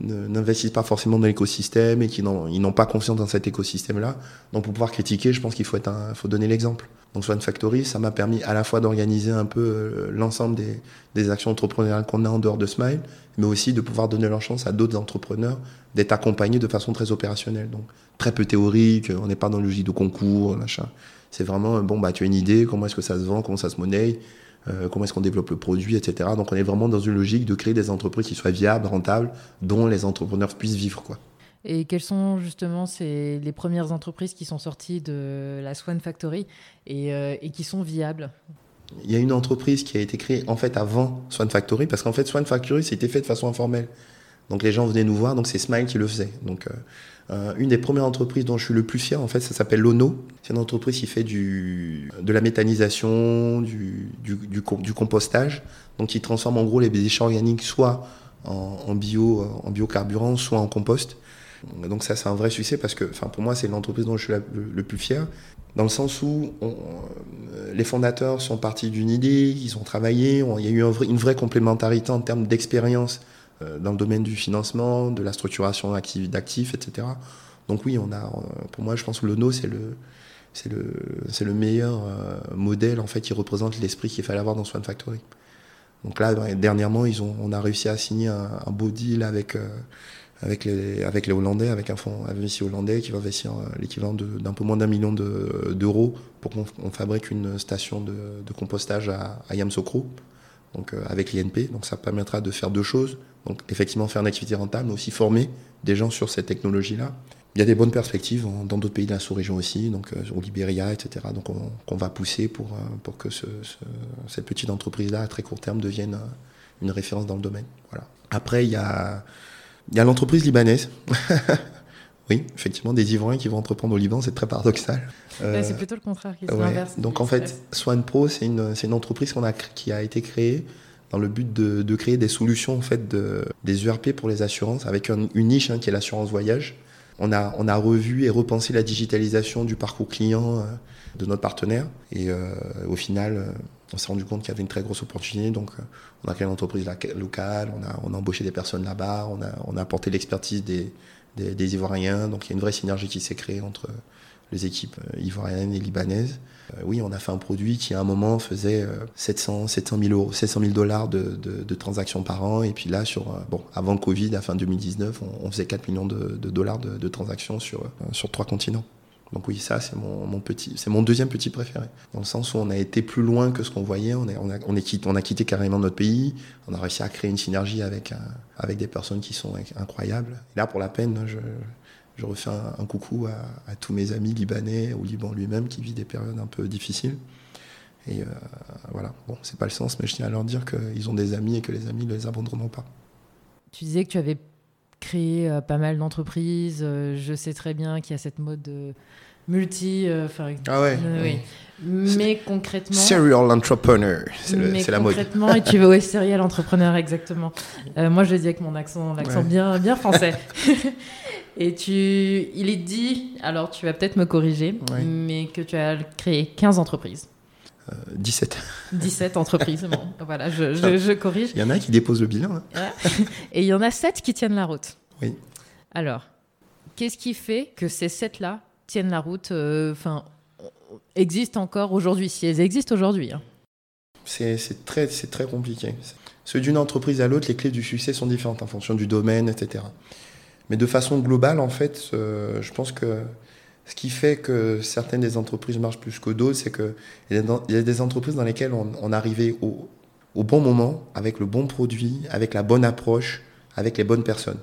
n'investissent pas forcément dans l'écosystème et qui n'ont pas confiance dans cet écosystème-là. Donc pour pouvoir critiquer, je pense qu'il faut, être faut donner l'exemple. Donc Swan Factory, ça m'a permis à la fois d'organiser un peu euh, l'ensemble des, des, actions entrepreneuriales qu'on a en dehors de Smile, mais aussi de pouvoir donner leur chance à d'autres entrepreneurs d'être accompagnés de façon très opérationnelle. Donc très peu théorique, on n'est pas dans le logique de concours, machin. C'est vraiment, bon, bah, tu as une idée, comment est-ce que ça se vend, comment ça se monnaie, euh, comment est-ce qu'on développe le produit, etc. Donc on est vraiment dans une logique de créer des entreprises qui soient viables, rentables, dont les entrepreneurs puissent vivre. Quoi. Et quelles sont justement ces, les premières entreprises qui sont sorties de la Swan Factory et, euh, et qui sont viables? Il y a une entreprise qui a été créée en fait avant Swan Factory, parce qu'en fait Swan Factory c'était fait de façon informelle. Donc les gens venaient nous voir, donc c'est Smile qui le faisait. Donc euh, euh, une des premières entreprises dont je suis le plus fier, en fait, ça s'appelle Lono. C'est une entreprise qui fait du, de la méthanisation, du, du, du, compostage, donc qui transforme en gros les déchets organiques soit en, en bio, en biocarburant, soit en compost. Donc ça, c'est un vrai succès parce que, enfin, pour moi, c'est l'entreprise dont je suis le, plus fier, dans le sens où on, les fondateurs sont partis d'une idée, ils ont travaillé, il y a eu une vraie complémentarité en termes d'expérience euh, dans le domaine du financement, de la structuration d'actifs, etc. Donc oui, on a, pour moi, je pense que le No, c'est le, c'est le, c'est le meilleur euh, modèle en fait qui représente l'esprit qu'il fallait avoir dans Swan Factory. Donc là, dernièrement, ils ont, on a réussi à signer un, beau deal avec euh, avec les, avec les Hollandais, avec un fonds investi hollandais qui va investir l'équivalent d'un peu moins d'un million d'euros pour qu'on fabrique une station de, de compostage à, à Yamsokro, donc euh, avec l'INP. Donc ça permettra de faire deux choses. Donc effectivement faire une activité rentable, mais aussi former des gens sur cette technologie-là. Il y a des bonnes perspectives dans d'autres pays de la sous-région aussi, donc euh, au Libéria, etc. Donc on, qu'on va pousser pour, euh, pour que ce, ce, cette petite entreprise-là, à très court terme, devienne une référence dans le domaine. Voilà. Après, il y a, il y a l'entreprise libanaise. [LAUGHS] oui, effectivement, des Ivoiriens qui vont entreprendre au Liban, c'est très paradoxal. Euh, c'est plutôt le contraire qui s'inverse. Ouais. Donc en fait, Swan Pro, c'est une, une entreprise qu'on a, qui a été créée dans le but de, de, créer des solutions en fait de, des URP pour les assurances avec un, une niche hein, qui est l'assurance voyage. On a, on a revu et repensé la digitalisation du parcours client euh, de notre partenaire et euh, au final, euh, on s'est rendu compte qu'il y avait une très grosse opportunité. Donc, euh, on a créé une entreprise locale, on a, on a embauché des personnes là-bas, on a, on a apporté l'expertise des, des, des, Ivoiriens. Donc, il y a une vraie synergie qui s'est créée entre les équipes ivoiriennes et libanaises. Euh, oui, on a fait un produit qui, à un moment, faisait 700, 700 000 euros, 700 000 dollars de, de, de, transactions par an. Et puis là, sur, bon, avant Covid, à fin 2019, on, on faisait 4 millions de, dollars de, de, transactions sur, sur trois continents. Donc oui, ça c'est mon, petit, c'est mon deuxième petit préféré. Dans le sens où on a été plus loin que ce qu'on voyait. On, est, on, a, on, quitté, on a quitté carrément notre pays. On a réussi à créer une synergie avec, avec des personnes qui sont incroyables. Et là, pour la peine, je, je refais un, coucou à, tous mes amis libanais, au Liban lui-même, qui vit des périodes un peu difficiles. Et euh, voilà, bon, c'est pas le sens, mais je tiens à leur dire qu'ils ont des amis et que les amis ne les abandonneront pas. Tu disais que tu avais créé euh, pas mal d'entreprises. Euh, je sais très bien qu'il y a cette mode de multi. Euh, ah ouais. oui. Mais concrètement. Serial entrepreneur, c'est la mode. Concrètement, et tu veux, ouais, serial entrepreneur, exactement. moi, je le dis avec mon accent, l'accent ouais. bien, bien français. [LAUGHS] et tu, il est dit, alors tu vas peut-être me corriger, ouais. mais que tu as créé 15 entreprises. 17. 17 entreprises, bon, [LAUGHS] voilà, je, je, je, corrige. Il y en a qui déposent le bilan. Hein. [LAUGHS] Et il y en a 7 qui tiennent la route. Oui. Alors, qu'est-ce qui fait que ces 7-là tiennent la route, enfin, euh, existent encore aujourd'hui, si elles existent aujourd'hui hein. C'est très, très compliqué. Ceux d'une entreprise à l'autre, les clés du succès sont différentes en fonction du domaine, etc. Mais de façon globale, en fait, euh, je pense que ce qui fait que certaines des entreprises marchent plus que d'autres, c'est qu'il y a des entreprises dans lesquelles on, arrivait au, au, bon moment, avec le bon produit, avec la bonne approche, avec les bonnes personnes.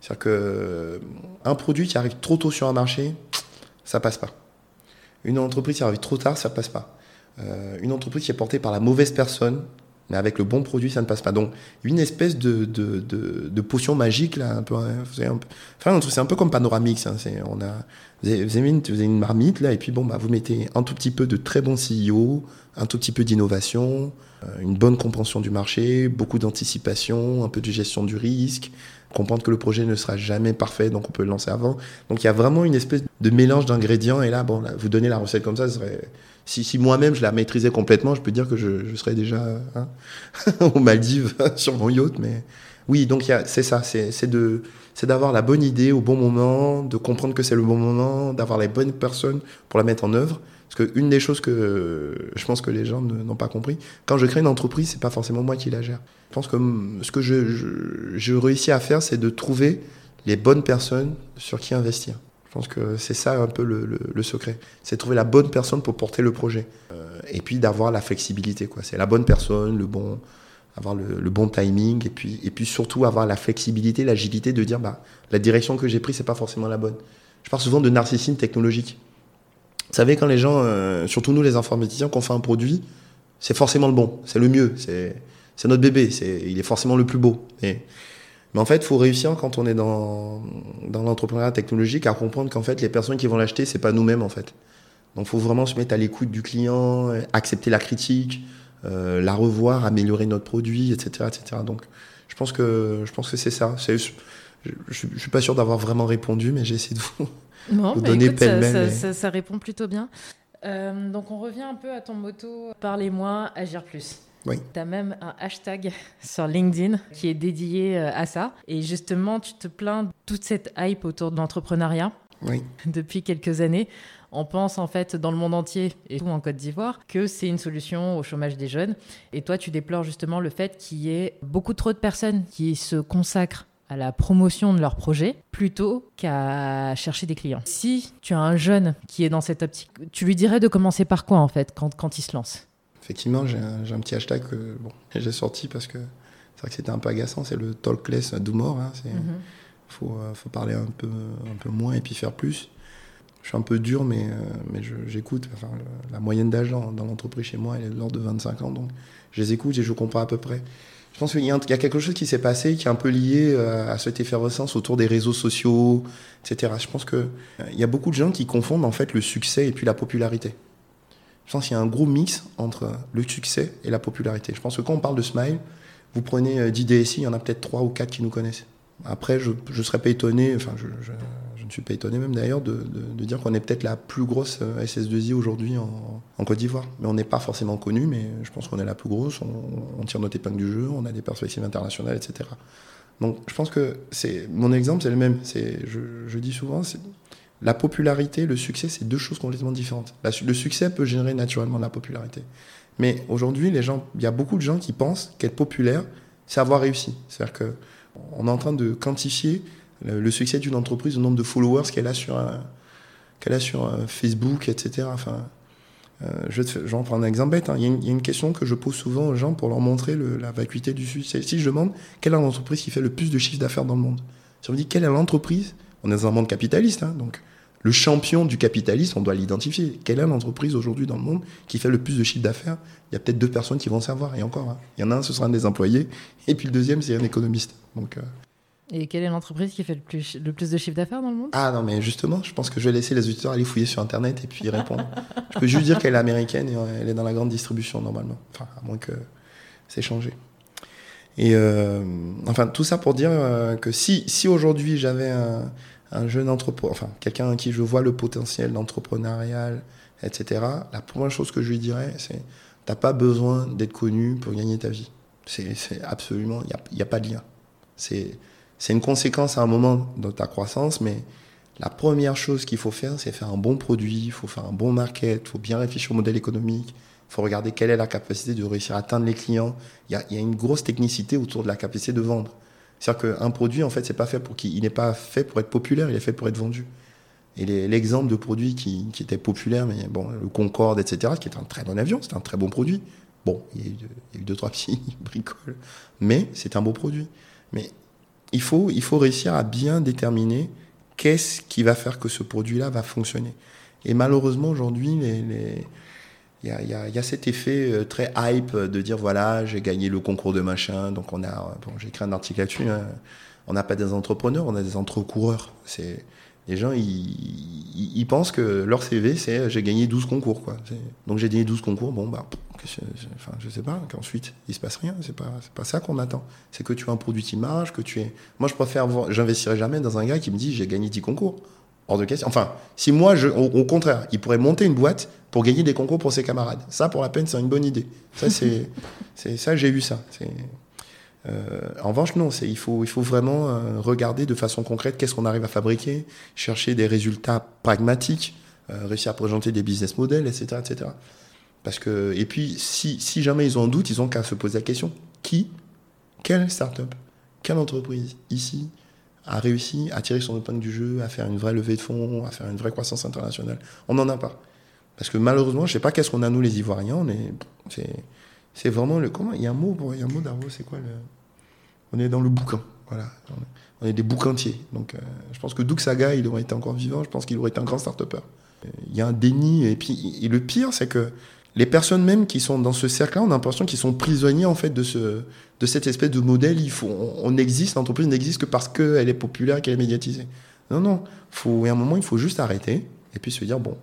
C'est-à-dire qu'un euh, produit qui arrive trop tôt sur un marché, ça passe pas. Une entreprise qui arrive trop tard, ça passe pas. Euh, une entreprise qui est portée par la mauvaise personne, mais avec le bon produit, ça ne passe pas. Donc, une espèce de, potion magique, là, un peu. Hein, enfin, c'est un peu comme Panoramix. Hein, on a, vous avez, une, marmite, là, et puis bon, bah, vous mettez un tout petit peu de très bons CEO, un tout petit peu d'innovation, euh, une bonne compréhension du marché, beaucoup d'anticipation, un peu de gestion du risque, comprendre que le projet ne sera jamais parfait, donc on peut le lancer avant. Donc, il y a vraiment une espèce de mélange d'ingrédients, et là, bon, vous donnez la recette comme ça, ce serait si, moi-même je la maîtrisais complètement, je peux dire que je, serais déjà hein, [LAUGHS] aux Maldives [LAUGHS] sur mon yacht. Mais oui, donc c'est ça, c'est c'est d'avoir la bonne idée au bon moment, de comprendre que c'est le bon moment, d'avoir les bonnes personnes pour la mettre en œuvre. Parce qu'une des choses que je pense que les gens n'ont pas compris, quand je crée une entreprise, c'est pas forcément moi qui la gère. Je pense que ce que je réussis à faire, c'est de trouver les bonnes personnes sur qui investir. Je pense que c'est ça un peu le, le, le secret. C'est trouver la bonne personne pour porter le projet. Euh, et puis d'avoir la flexibilité. C'est la bonne personne, le bon, avoir le, bon timing et puis, et puis surtout avoir la flexibilité, l'agilité de dire bah, la direction que j'ai prise, c'est pas forcément la bonne. Je parle souvent de narcissisme technologique. Vous savez, quand les gens, euh, surtout nous les informaticiens, qu'on fait un produit, c'est forcément le bon, c'est le mieux, c'est notre bébé, il est forcément le plus beau. Mais en fait, il faut réussir quand on est dans, dans l'entrepreneuriat technologique à comprendre qu'en fait, les personnes qui vont l'acheter, c'est pas nous-mêmes en fait. Donc, il faut vraiment se mettre à l'écoute du client, accepter la critique, euh, la revoir, améliorer notre produit, etc., etc. Donc, je pense que je pense que c'est ça. Je, je, suis pas sûr d'avoir vraiment répondu, mais j'ai essayé de vous, [LAUGHS] vous donner pêle-mêle. Ça, ça, répond plutôt bien. Euh, donc, on revient un peu à ton motto parlez-moi, agir plus. Oui. Tu as même un hashtag [LAUGHS] sur LinkedIn qui est dédié euh, à ça. Et justement, tu te plains de toute cette hype autour de l'entrepreneuriat oui. [LAUGHS] depuis quelques années on pense en fait dans le monde entier et tout en Côte d'Ivoire que c'est une solution au chômage des jeunes. Et toi, tu déplores justement le fait qu'il y ait beaucoup trop de personnes qui se consacrent à la promotion de leur projet plutôt qu'à chercher des clients. Si tu as un jeune qui est dans cette optique, tu lui dirais de commencer par quoi en fait quand, quand il se lance? Effectivement, j'ai un, petit hashtag que bon, j'ai sorti parce que c'est vrai que c'était un peu agaçant, c'est le talkless d'humour. Il hein, mhm. faut, euh, faut, parler un peu, un peu moins et puis faire plus je suis un peu dur, mais, euh, mais j'écoute. Enfin, la moyenne d'âge dans, l'entreprise chez moi, elle est de l'ordre de 25 ans, donc je les écoute et je comprends à peu près. Je pense qu'il y, a quelque chose qui s'est passé qui est un peu lié euh, à cette effervescence autour des réseaux sociaux, etc. Je pense qu'il il y a beaucoup de gens qui confondent en fait le succès et puis la popularité. Je pense qu'il y a un gros mix entre le succès et la popularité. Je pense que quand on parle de Smile, vous prenez 10 DSI, il y en a peut-être 3 ou 4 qui nous connaissent. Après, je ne serais pas étonné, enfin, je, je suis pas étonné même d'ailleurs de, dire qu'on est peut-être la plus grosse euh, SS2I aujourd'hui en, Côte d'Ivoire. Mais on n'est pas forcément connu, mais je pense qu'on est la plus grosse, on, tire notre épingle du jeu, on a des perspectives internationales, etc. Donc je pense que mon exemple, c'est le même. Je, dis souvent, la popularité, le succès, c'est deux choses complètement différentes. le succès peut générer naturellement la popularité. Mais aujourd'hui, il y a beaucoup de gens qui pensent qu'être populaire, c'est avoir réussi. C'est-à-dire que on est en train de quantifier le, succès d'une entreprise, le nombre de followers qu'elle a sur, qu'elle a sur euh, Facebook, etc. Enfin, euh, je vais prends un exemple bête. Hein. Il, y a une, question que je pose souvent aux gens pour leur montrer la vacuité du succès. Si je demande quelle est l'entreprise qui fait le plus de chiffre d'affaires dans le monde, si on me dit quelle est l'entreprise, on est dans un monde capitaliste, hein, donc le champion du capitalisme, on doit l'identifier. Quelle est l'entreprise aujourd'hui dans le monde qui fait le plus de chiffre d'affaires? Il y a peut-être deux personnes qui vont savoir, et encore. Hein. Il y en a un, ce sera un des employés, et puis le deuxième, c'est un économiste. Donc, euh, et quelle est l'entreprise qui fait le plus, le plus de chiffre d'affaires dans le monde? Ah non, mais justement, je pense que je vais laisser les auditeurs aller fouiller sur Internet et puis y répondre. je peux juste dire qu'elle est américaine et elle est dans la grande distribution normalement. Enfin, à moins que c'est changé. Et euh, enfin, tout ça pour dire euh, que si, si aujourd'hui j'avais un, jeune entrepreneur, enfin, quelqu'un à qui je vois le potentiel d'entrepreneurial, etc., la première chose que je lui dirais, c'est t'as pas besoin d'être connu pour gagner ta vie. C'est absolument, il n'y a, y a pas de lien. C'est une conséquence à un moment de ta croissance, mais la première chose qu'il faut faire, c'est faire un bon produit, il faut faire un bon market, il faut bien réfléchir au modèle économique, il faut regarder quelle est la capacité de réussir à atteindre les clients. Il y a, une grosse technicité autour de la capacité de vendre. C'est-à-dire qu'un produit, en fait, c'est pas fait pour qui, il n'est pas fait pour être populaire, il est fait pour être vendu. Et l'exemple de produit qui, était populaire, mais bon, le Concorde, etc., qui est un très bon avion, c'est un très bon produit. Bon, il y a eu, deux, trois petits [LAUGHS] bricoles, mais c'est un beau produit. Mais il faut, il faut réussir à bien déterminer qu'est-ce qui va faire que ce produit-là va fonctionner. Et malheureusement, aujourd'hui, les, il y, a, cet effet euh, très hype de dire voilà, j'ai gagné le concours de machin. Donc, on a, bon, j'ai écrit un article là-dessus. Hein. On n'a pas des entrepreneurs, on a des entrecoureurs. C'est, les gens, ils, pensent que leur CV, c'est j'ai gagné 12 concours. Quoi. Donc, j'ai gagné 12 concours. Bon, bah, je, enfin, je sais pas, qu'ensuite, il se passe rien. C'est pas, pas ça qu'on attend. C'est que tu as un produit qui marche, que tu es. Moi, je préfère j'investirai jamais dans un gars qui me dit j'ai gagné 10 concours. Hors de question. Enfin, si moi, je, au, contraire, il pourrait monter une boîte pour gagner des concours pour ses camarades. Ça, pour la peine, c'est une bonne idée. Ça, c'est, [LAUGHS] ça, j'ai eu ça. Euh, en revanche, non, c'est, il, faut, il faut vraiment euh, regarder de façon concrète qu'est-ce qu'on arrive à fabriquer, chercher des résultats pragmatiques, euh, réussir à présenter des business models, etc. etc. Parce que, et puis, si, si jamais ils ont un doute, ils ont qu'à se poser la question qui, quelle start-up, quelle entreprise? Ici a réussi à tirer son épingle du jeu, à faire une vraie levée de fonds, à faire une vraie croissance internationale On n'en a pas. Parce que malheureusement, je ne sais pas qu'est-ce qu'on a nous les Ivoiriens, est, C'est vraiment le. Comment Il y a un mot, il y a un mot c'est quoi le... On est dans le bouquin. Voilà. On est des bouquintiers. Donc, euh, je pense que Doug Saga, il aurait été encore vivant, je pense qu'il aurait été un grand start-upper. Il y a un déni. Et puis, et le pire, c'est que les personnes même qui sont dans ce cercle-là, on a l'impression qu'ils sont prisonniers en fait de, ce, de cette espèce de modèle. Il faut, on, existe, l'entreprise n'existe que parce qu'elle est populaire, qu'elle est médiatisée. Non, non. Faut, à un moment, il faut juste arrêter et puis se dire bon,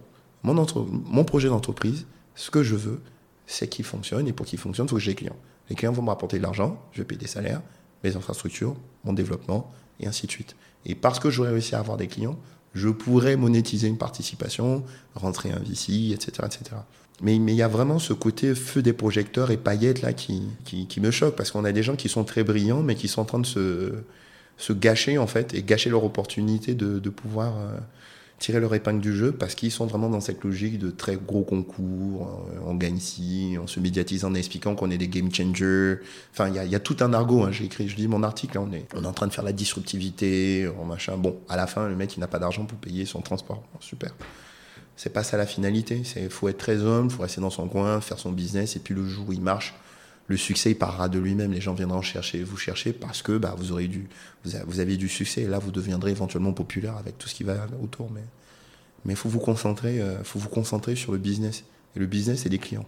mon, entre, mon projet d'entreprise, ce que je veux, c'est qu'il fonctionne. Et pour qu'il fonctionne, il faut que j'ai des clients. Les clients vont me rapporter de l'argent, je vais payer des salaires, mes infrastructures, mon développement, et ainsi de suite. Et parce que j'aurais réussi à avoir des clients, je pourrais monétiser une participation, rentrer un VC, etc. etc. Mais il y a vraiment ce côté feu des projecteurs et paillettes là qui, qui, me choque parce qu'on a des gens qui sont très brillants mais qui sont en train de se, se gâcher en fait et gâcher leur opportunité de, de pouvoir euh, tirer leur épingle du jeu parce qu'ils sont vraiment dans cette logique de très gros concours. Euh, on gagne ici, on se médiatise en expliquant qu'on est des game changers. Enfin, il y, y a, tout un argot. Hein. J'ai écrit, je lis mon article, on, est, on est en train de faire la disruptivité, machin. Bon, à la fin, le mec, il n'a pas d'argent pour payer son transport. super. C'est pas ça la finalité. Il faut être très homme, il faut rester dans son coin, faire son business, et puis le jour où il marche, le succès il parlera de lui-même. Les gens viendront chercher, vous chercher parce que bah, vous, aurez du, vous avez du succès. Et là, vous deviendrez éventuellement populaire avec tout ce qui va autour. Mais il faut vous concentrer, euh, faut vous concentrer sur le business. Et le business, c'est les clients.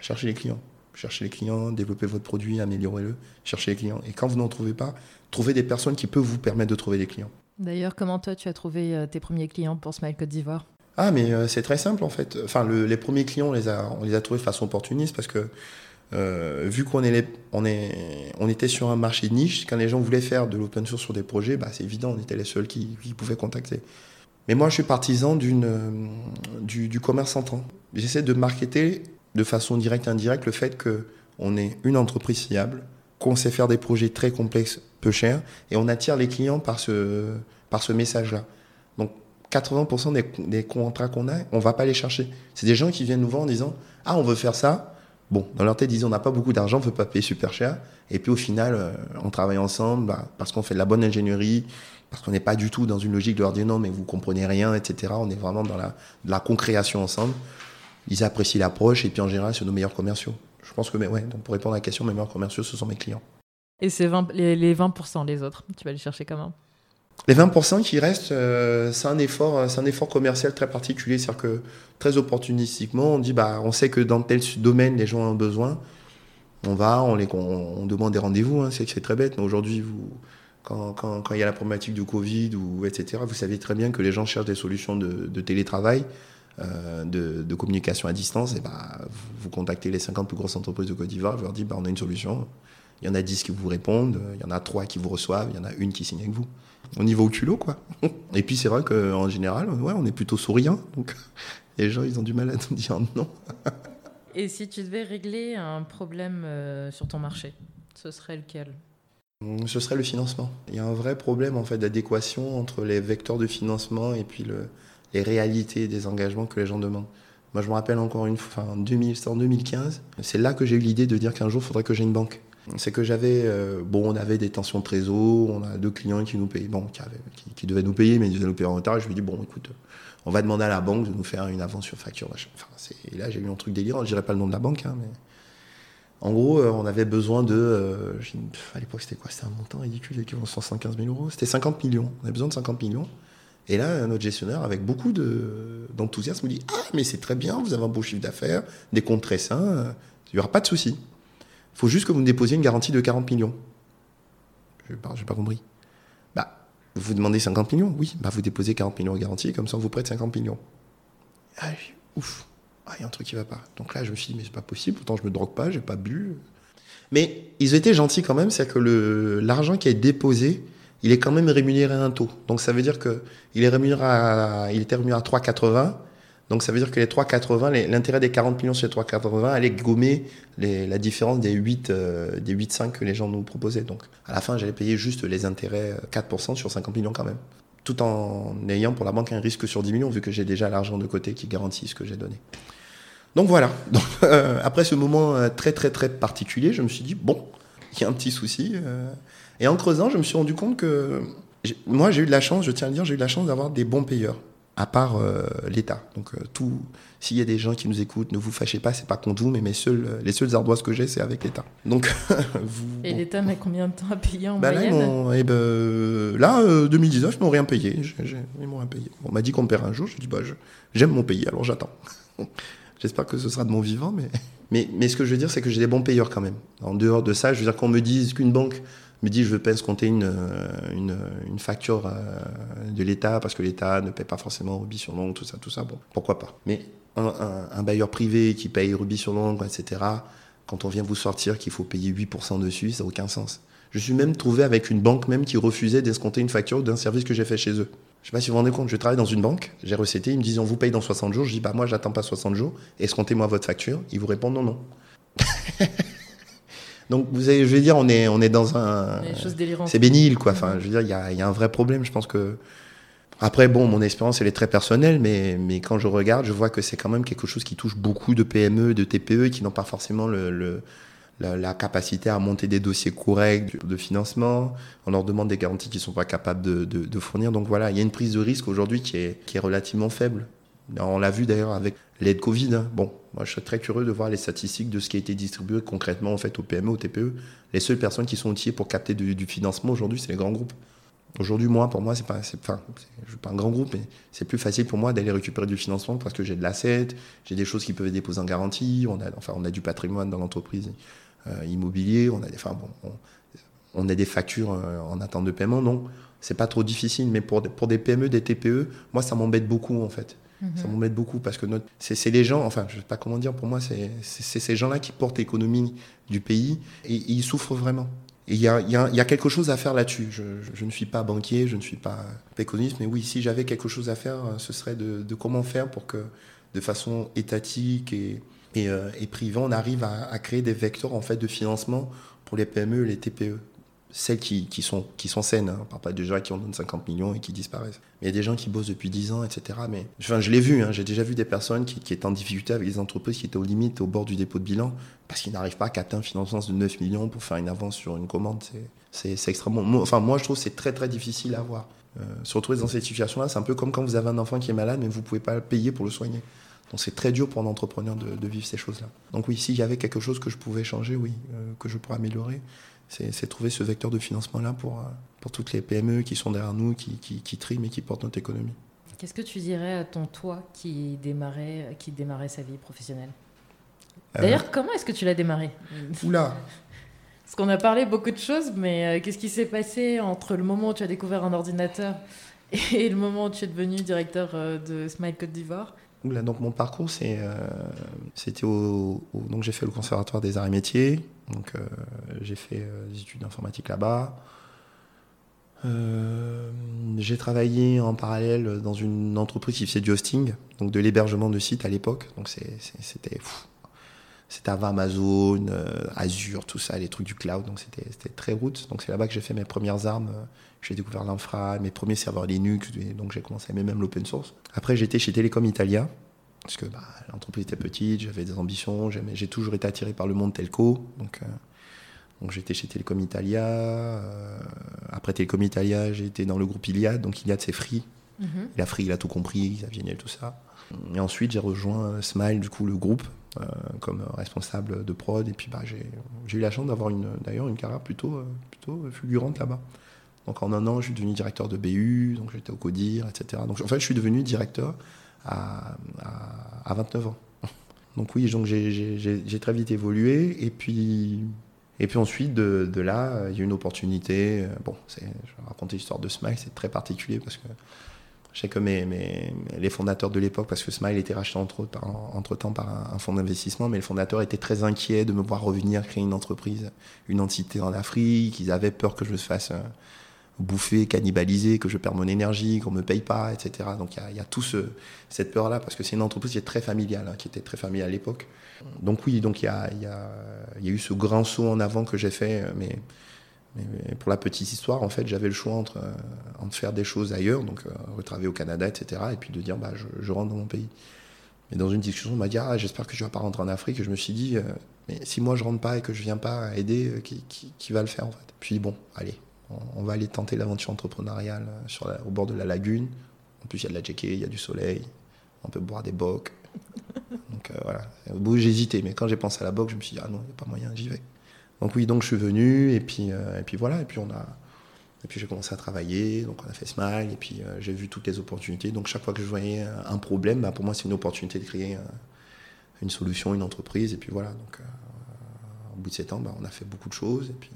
Cherchez les clients. Cherchez les clients, développez votre produit, améliorez-le. Cherchez les clients. Et quand vous n'en trouvez pas, trouvez des personnes qui peuvent vous permettre de trouver des clients. D'ailleurs, comment toi, tu as trouvé euh, tes premiers clients pour Smile Côte d'Ivoire? Ah, mais euh, c'est très simple en fait. Enfin, les premiers clients, on les a, on les a trouvés de façon opportuniste parce que euh, vu qu'on est, on est, on était sur un marché de niche, quand les gens voulaient faire de l'open source sur des projets, bah, c'est évident, on était les seuls qui, pouvaient contacter. Mais moi, je suis partisan d'une, euh, du, du, commerce entrant. J'essaie de marketer de façon directe et indirecte le fait qu'on est une entreprise fiable, qu'on sait faire des projets très complexes, peu chers, et on attire les clients par ce, par ce message-là. Donc, 80% des, des, contrats qu'on a, on va pas les chercher. C'est des gens qui viennent nous voir en disant Ah, on veut faire ça, Bon, dans leur tête, ils disent on n'a pas beaucoup d'argent, on ne veut pas payer super cher. Et puis au final, euh, on travaille ensemble bah, parce qu'on fait de la bonne ingénierie, parce qu'on n'est pas du tout dans une logique de leur dire non, mais vous comprenez rien, etc. On est vraiment dans la, la concréation ensemble. Ils apprécient l'approche et puis en général, c'est nos meilleurs commerciaux. Je pense que, mais ouais, donc pour répondre à la question, mes meilleurs commerciaux, ce sont mes clients. Et c'est les, les 20%, les autres, tu vas les chercher comment? Les 20% qui restent, euh, c'est un effort, c'est un effort commercial très particulier, c'est-à-dire que très opportunistiquement, on dit bah on sait que dans tel domaine les gens ont besoin, on va, on les, on, demande des rendez-vous, hein, c'est très bête, mais aujourd'hui vous, quand, quand, quand, il y a la problématique du Covid ou etc, vous savez très bien que les gens cherchent des solutions de, télétravail. Euh, de, communication à distance, et bah, vous, vous, contactez les 50 plus grosses entreprises de Côte d'Ivoire, vous leur dites bah, on a une solution. Il y en a 10 qui vous répondent, il y en a 3 qui vous reçoivent, il y en a une qui signe avec vous on y va au culot, quoi. Et puis c'est vrai qu'en général, ouais, on est plutôt souriant, donc [LAUGHS] les gens, ils ont du mal à nous dire non. Et si tu devais régler un problème euh, sur ton marché, ce serait lequel? Mmh, ce serait le financement. Il y a un vrai problème en fait d'adéquation entre les vecteurs de financement et puis le, les réalités des engagements que les gens demandent. Moi, je me rappelle encore une fois, en 2015, c'est là que j'ai eu l'idée de dire qu'un jour, il faudrait que j'ai une banque c'est que j'avais, euh, bon, on avait des tensions de trésor, on a deux clients qui nous payent, bon, qui, devaient nous payer, mais ils devaient nous payer en retard. je lui ai dit, bon, écoute, on va demander à la banque de nous faire une avance sur facture. Et là, j'ai eu un truc délirant, je dirais pas le nom de la banque, hein, mais. En gros, euh, on avait besoin de. Euh, à l'époque, c'était quoi? C'était un montant ridicule, équivalent à 115 000 euros. C'était 50 millions. On avait besoin de 50 millions. Et là, notre gestionnaire, avec beaucoup d'enthousiasme, me dit Ah, mais c'est très bien, vous avez un beau chiffre d'affaires, des comptes très sains, il n'y aura pas de souci. Il faut juste que vous me déposiez une garantie de 40 millions. Je n'ai pas, pas, compris. Bah, vous demandez 50 millions Oui, bah, vous déposez 40 millions en garantie, comme ça on vous prête 50 millions. Ah, ouf, ah, il y a un truc qui va pas. Donc là, je me suis dit, mais c'est pas possible, pourtant je me drogue pas, j'ai pas bu. Mais ils étaient gentils quand même, c'est que l'argent qui est déposé, il est quand même rémunéré à un taux. Donc ça veut dire qu'il est rémunéré à, il était rémunéré à 3,80 donc ça veut dire que les 3,80, l'intérêt des 40 millions sur les 3,80 allait gommer la différence des 8, euh, des 8,5 que les gens nous proposaient. Donc à la fin, j'allais payer juste les intérêts 4% euh, sur 50 millions quand même. Tout en ayant pour la banque un risque sur 10 millions, vu que j'ai déjà l'argent de côté qui garantit ce que j'ai donné. Donc voilà. [LAUGHS] Donc, euh, après ce moment très très très particulier, je me suis dit, bon, il y a un petit souci. et en creusant, je me suis rendu compte que moi j'ai eu de la chance, je tiens à le dire, j'ai eu de la chance d'avoir des bons payeurs. À part l'État. Donc tout, s'il y a des gens qui nous écoutent, ne vous fâchez pas, c'est pas contre vous, mais mes seules, les seules ardoises que j'ai, c'est avec l'État. Donc, [LAUGHS] vous, Et l'État met combien de temps à payer en bah moyenne Là, eh ben, là 2019, ils m'ont rien payé. ils m'ont rien payé. On m'a dit qu'on me paierait un jour. Je dis, bah, j'aime mon pays, alors j'attends. [LAUGHS] J'espère que ce sera de mon vivant, mais... mais... Mais ce que je veux dire, c'est que j'ai des bons payeurs quand même. En dehors de ça, je veux dire qu'on me dise qu'une banque me dit je veux pas compter une, une, une facture euh, de l'État parce que l'État ne paie pas forcément rubis sur l'ongle, tout ça, tout ça, bon, pourquoi pas. Mais un, bailleur privé qui paye rubis sur l'ongle, etc., quand on vient vous sortir qu'il faut payer 8% dessus, ça n'a aucun sens. Je suis même trouvé avec une banque même qui refusait d'escompter une facture d'un service que j'ai fait chez eux. Je sais pas si vous vous rendez compte, je travaille dans une banque, j'ai recetté, ils me disent on vous paye dans 60 jours. Je dis bah moi j'attends pas 60 jours, escomptez-moi votre facture. Ils vous répondent non, non. [LAUGHS] Donc vous avez, je vais dire, on est, on est dans un. C'est bénil, quoi. Enfin, je veux dire, il y a, y a, un vrai problème. Je pense que. Après, bon, mon expérience, elle est très personnelle, mais, mais quand je regarde, je vois que c'est quand même quelque chose qui touche beaucoup de PME, de TPE, qui n'ont pas forcément le, le la, capacité à monter des dossiers corrects de financement. On leur demande des garanties qu'ils ne sont pas capables de, de, fournir. Donc voilà, il y a une prise de risque aujourd'hui qui est, qui est relativement faible. On l'a vu d'ailleurs avec l'aide Covid. Hein. Bon, moi je serais très curieux de voir les statistiques de ce qui a été distribué concrètement en fait aux PME, aux TPE. Les seules personnes qui sont outillées pour capter du, financement aujourd'hui, c'est les grands groupes. Aujourd'hui, moi, pour moi, c'est pas un grand groupe, mais c'est plus facile pour moi d'aller récupérer du financement parce que j'ai de l'asset, j'ai des choses qui peuvent être déposées en garantie, on a, enfin, on a du patrimoine dans l'entreprise euh, immobilier, on a des, enfin, bon, on, a des factures euh, en attente de paiement, non, c'est pas trop difficile. Mais pour, pour des PME, des TPE, moi, ça m'embête beaucoup en fait. Mhm. Ça m'embête beaucoup parce que c'est les gens, enfin, je sais pas comment dire, pour moi, c'est ces gens-là qui portent l'économie du pays et, ils souffrent vraiment. Et il y a, y, a, y a, quelque chose à faire là-dessus. Je, je, ne suis pas banquier, je ne suis pas économiste, mais oui, si j'avais quelque chose à faire, ce serait de, de, comment faire pour que, de façon étatique et, et, euh, et privée, on arrive à, à, créer des vecteurs en fait de financement pour les PME et les TPE celles qui, sont, qui sont saines. Hein. On parle pas de gens qui en donnent 50 millions et qui disparaissent. Mais il y a des gens qui bossent depuis 10 ans, etc. Mais enfin, je l'ai vu, hein. j'ai déjà vu des personnes qui, qui, étaient en difficulté avec des entreprises qui étaient aux limites, au bord du dépôt de bilan, parce qu'ils n'arrivent pas à capter un financement de 9 millions pour faire une avance sur une commande. C'est extrêmement. Enfin, moi, je trouve que c'est très, très difficile à avoir. Euh, se retrouver dans cette situation-là, c'est un peu comme quand vous avez un enfant qui est malade, mais vous ne pouvez pas le payer pour le soigner. Donc c'est très dur pour un entrepreneur de, de vivre ces choses-là. Donc oui, s'il y avait quelque chose que je pouvais changer, oui, euh, que je pourrais améliorer, c'est trouver ce vecteur de financement-là pour, euh, pour toutes les PME qui sont derrière nous, qui, qui, qui triment et qui portent notre économie. Qu'est-ce que tu dirais à ton toi qui démarrait, qui démarrait sa vie professionnelle? Euh. D'ailleurs, comment est-ce que tu l'as démarré Oula [LAUGHS] Parce qu'on a parlé beaucoup de choses, mais euh, qu'est-ce qui s'est passé entre le moment où tu as découvert un ordinateur et le moment où tu es devenu directeur de Smile Côte d'Ivoire? Oula, donc mon parcours, c'est, c'était au, donc j'ai fait le conservatoire des arts et métiers. Donc euh, j'ai fait euh, des études d'informatique là-bas. Euh, j'ai travaillé en parallèle dans une entreprise qui faisait du hosting, donc de l'hébergement de sites à l'époque. Donc c'était c'était Amazon, Azure, tout ça, les trucs du cloud. Donc c'était très route. Donc c'est là-bas que j'ai fait mes premières armes. J'ai découvert l'infra, mes premiers serveurs Linux. donc j'ai commencé à aimer même l'open source. Après j'étais chez Telecom Italia parce que bah, l'entreprise était petite, j'avais des ambitions, j'ai toujours été attiré par le monde telco. Donc, euh, donc j'étais chez Telecom Italia. Euh, après Telecom Italia, j'ai été dans le groupe Iliad. Donc Iliad, c'est Free. Mm La Free, il a tout compris, ça génial, tout ça. Et ensuite, j'ai rejoint Smile, du coup, le groupe, euh, comme responsable de prod. Et puis, bah, j'ai eu la chance d'avoir d'ailleurs une carrière plutôt, plutôt fulgurante là-bas. Donc en un an, je suis devenu directeur de BU, donc j'étais au CODIR, etc. Donc en fait, je suis devenu directeur à, à, 29 ans. [LAUGHS] Donc oui, donc j'ai très vite évolué. Et puis, et puis ensuite, de, là, il y a une opportunité. Bon, je vais raconter l'histoire de Smile, c'est très particulier parce que je sais que les fondateurs de l'époque, parce que Smile était racheté entre, temps par un, fonds d'investissement, mais les fondateurs étaient très inquiets de me voir revenir créer une entreprise, une entité en Afrique. Ils avaient peur que je fasse bouffer, cannibaliser, que je perds mon énergie, qu'on me paye pas, etc. Donc il y, a, tout ce, cette peur-là, parce que c'est une entreprise qui est très familiale, hein, qui était très familiale à l'époque. Donc oui, donc il y a, y, a, y a, eu ce grand saut en avant que j'ai fait, mais, pour la petite histoire, en fait, j'avais le choix entre, euh, entre faire des choses ailleurs, donc euh, retravailler au Canada, etc., et puis de dire, bah, je, je rentre dans mon pays. Mais dans une discussion, on m'a dit, ah, j'espère que ne vas pas rentrer en Afrique. Et je me suis dit, euh, mais si moi je rentre pas et que je viens pas aider, qui, qui, qui va le faire en fait? Puis bon, allez, on va aller tenter l'aventure entrepreneuriale sur au bord de la lagune. En plus, il y a de la JK, il y a du soleil, on peut boire des bocs. [LAUGHS] Donc voilà. Au bout, hésité, mais quand j'ai pensé à la boc, je me suis dit, ah non, il n'y a pas moyen, j'y vais. Donc oui, donc je suis venu, et puis, et puis voilà, et puis on a. Et puis j'ai commencé à travailler, donc on a fait Smile, et puis j'ai vu toutes les opportunités. Donc chaque fois que je voyais un problème, bah, pour moi c'est une opportunité de créer une solution, une entreprise, et puis voilà. Donc au bout de sept ans, bah, on a fait beaucoup de choses, et puis,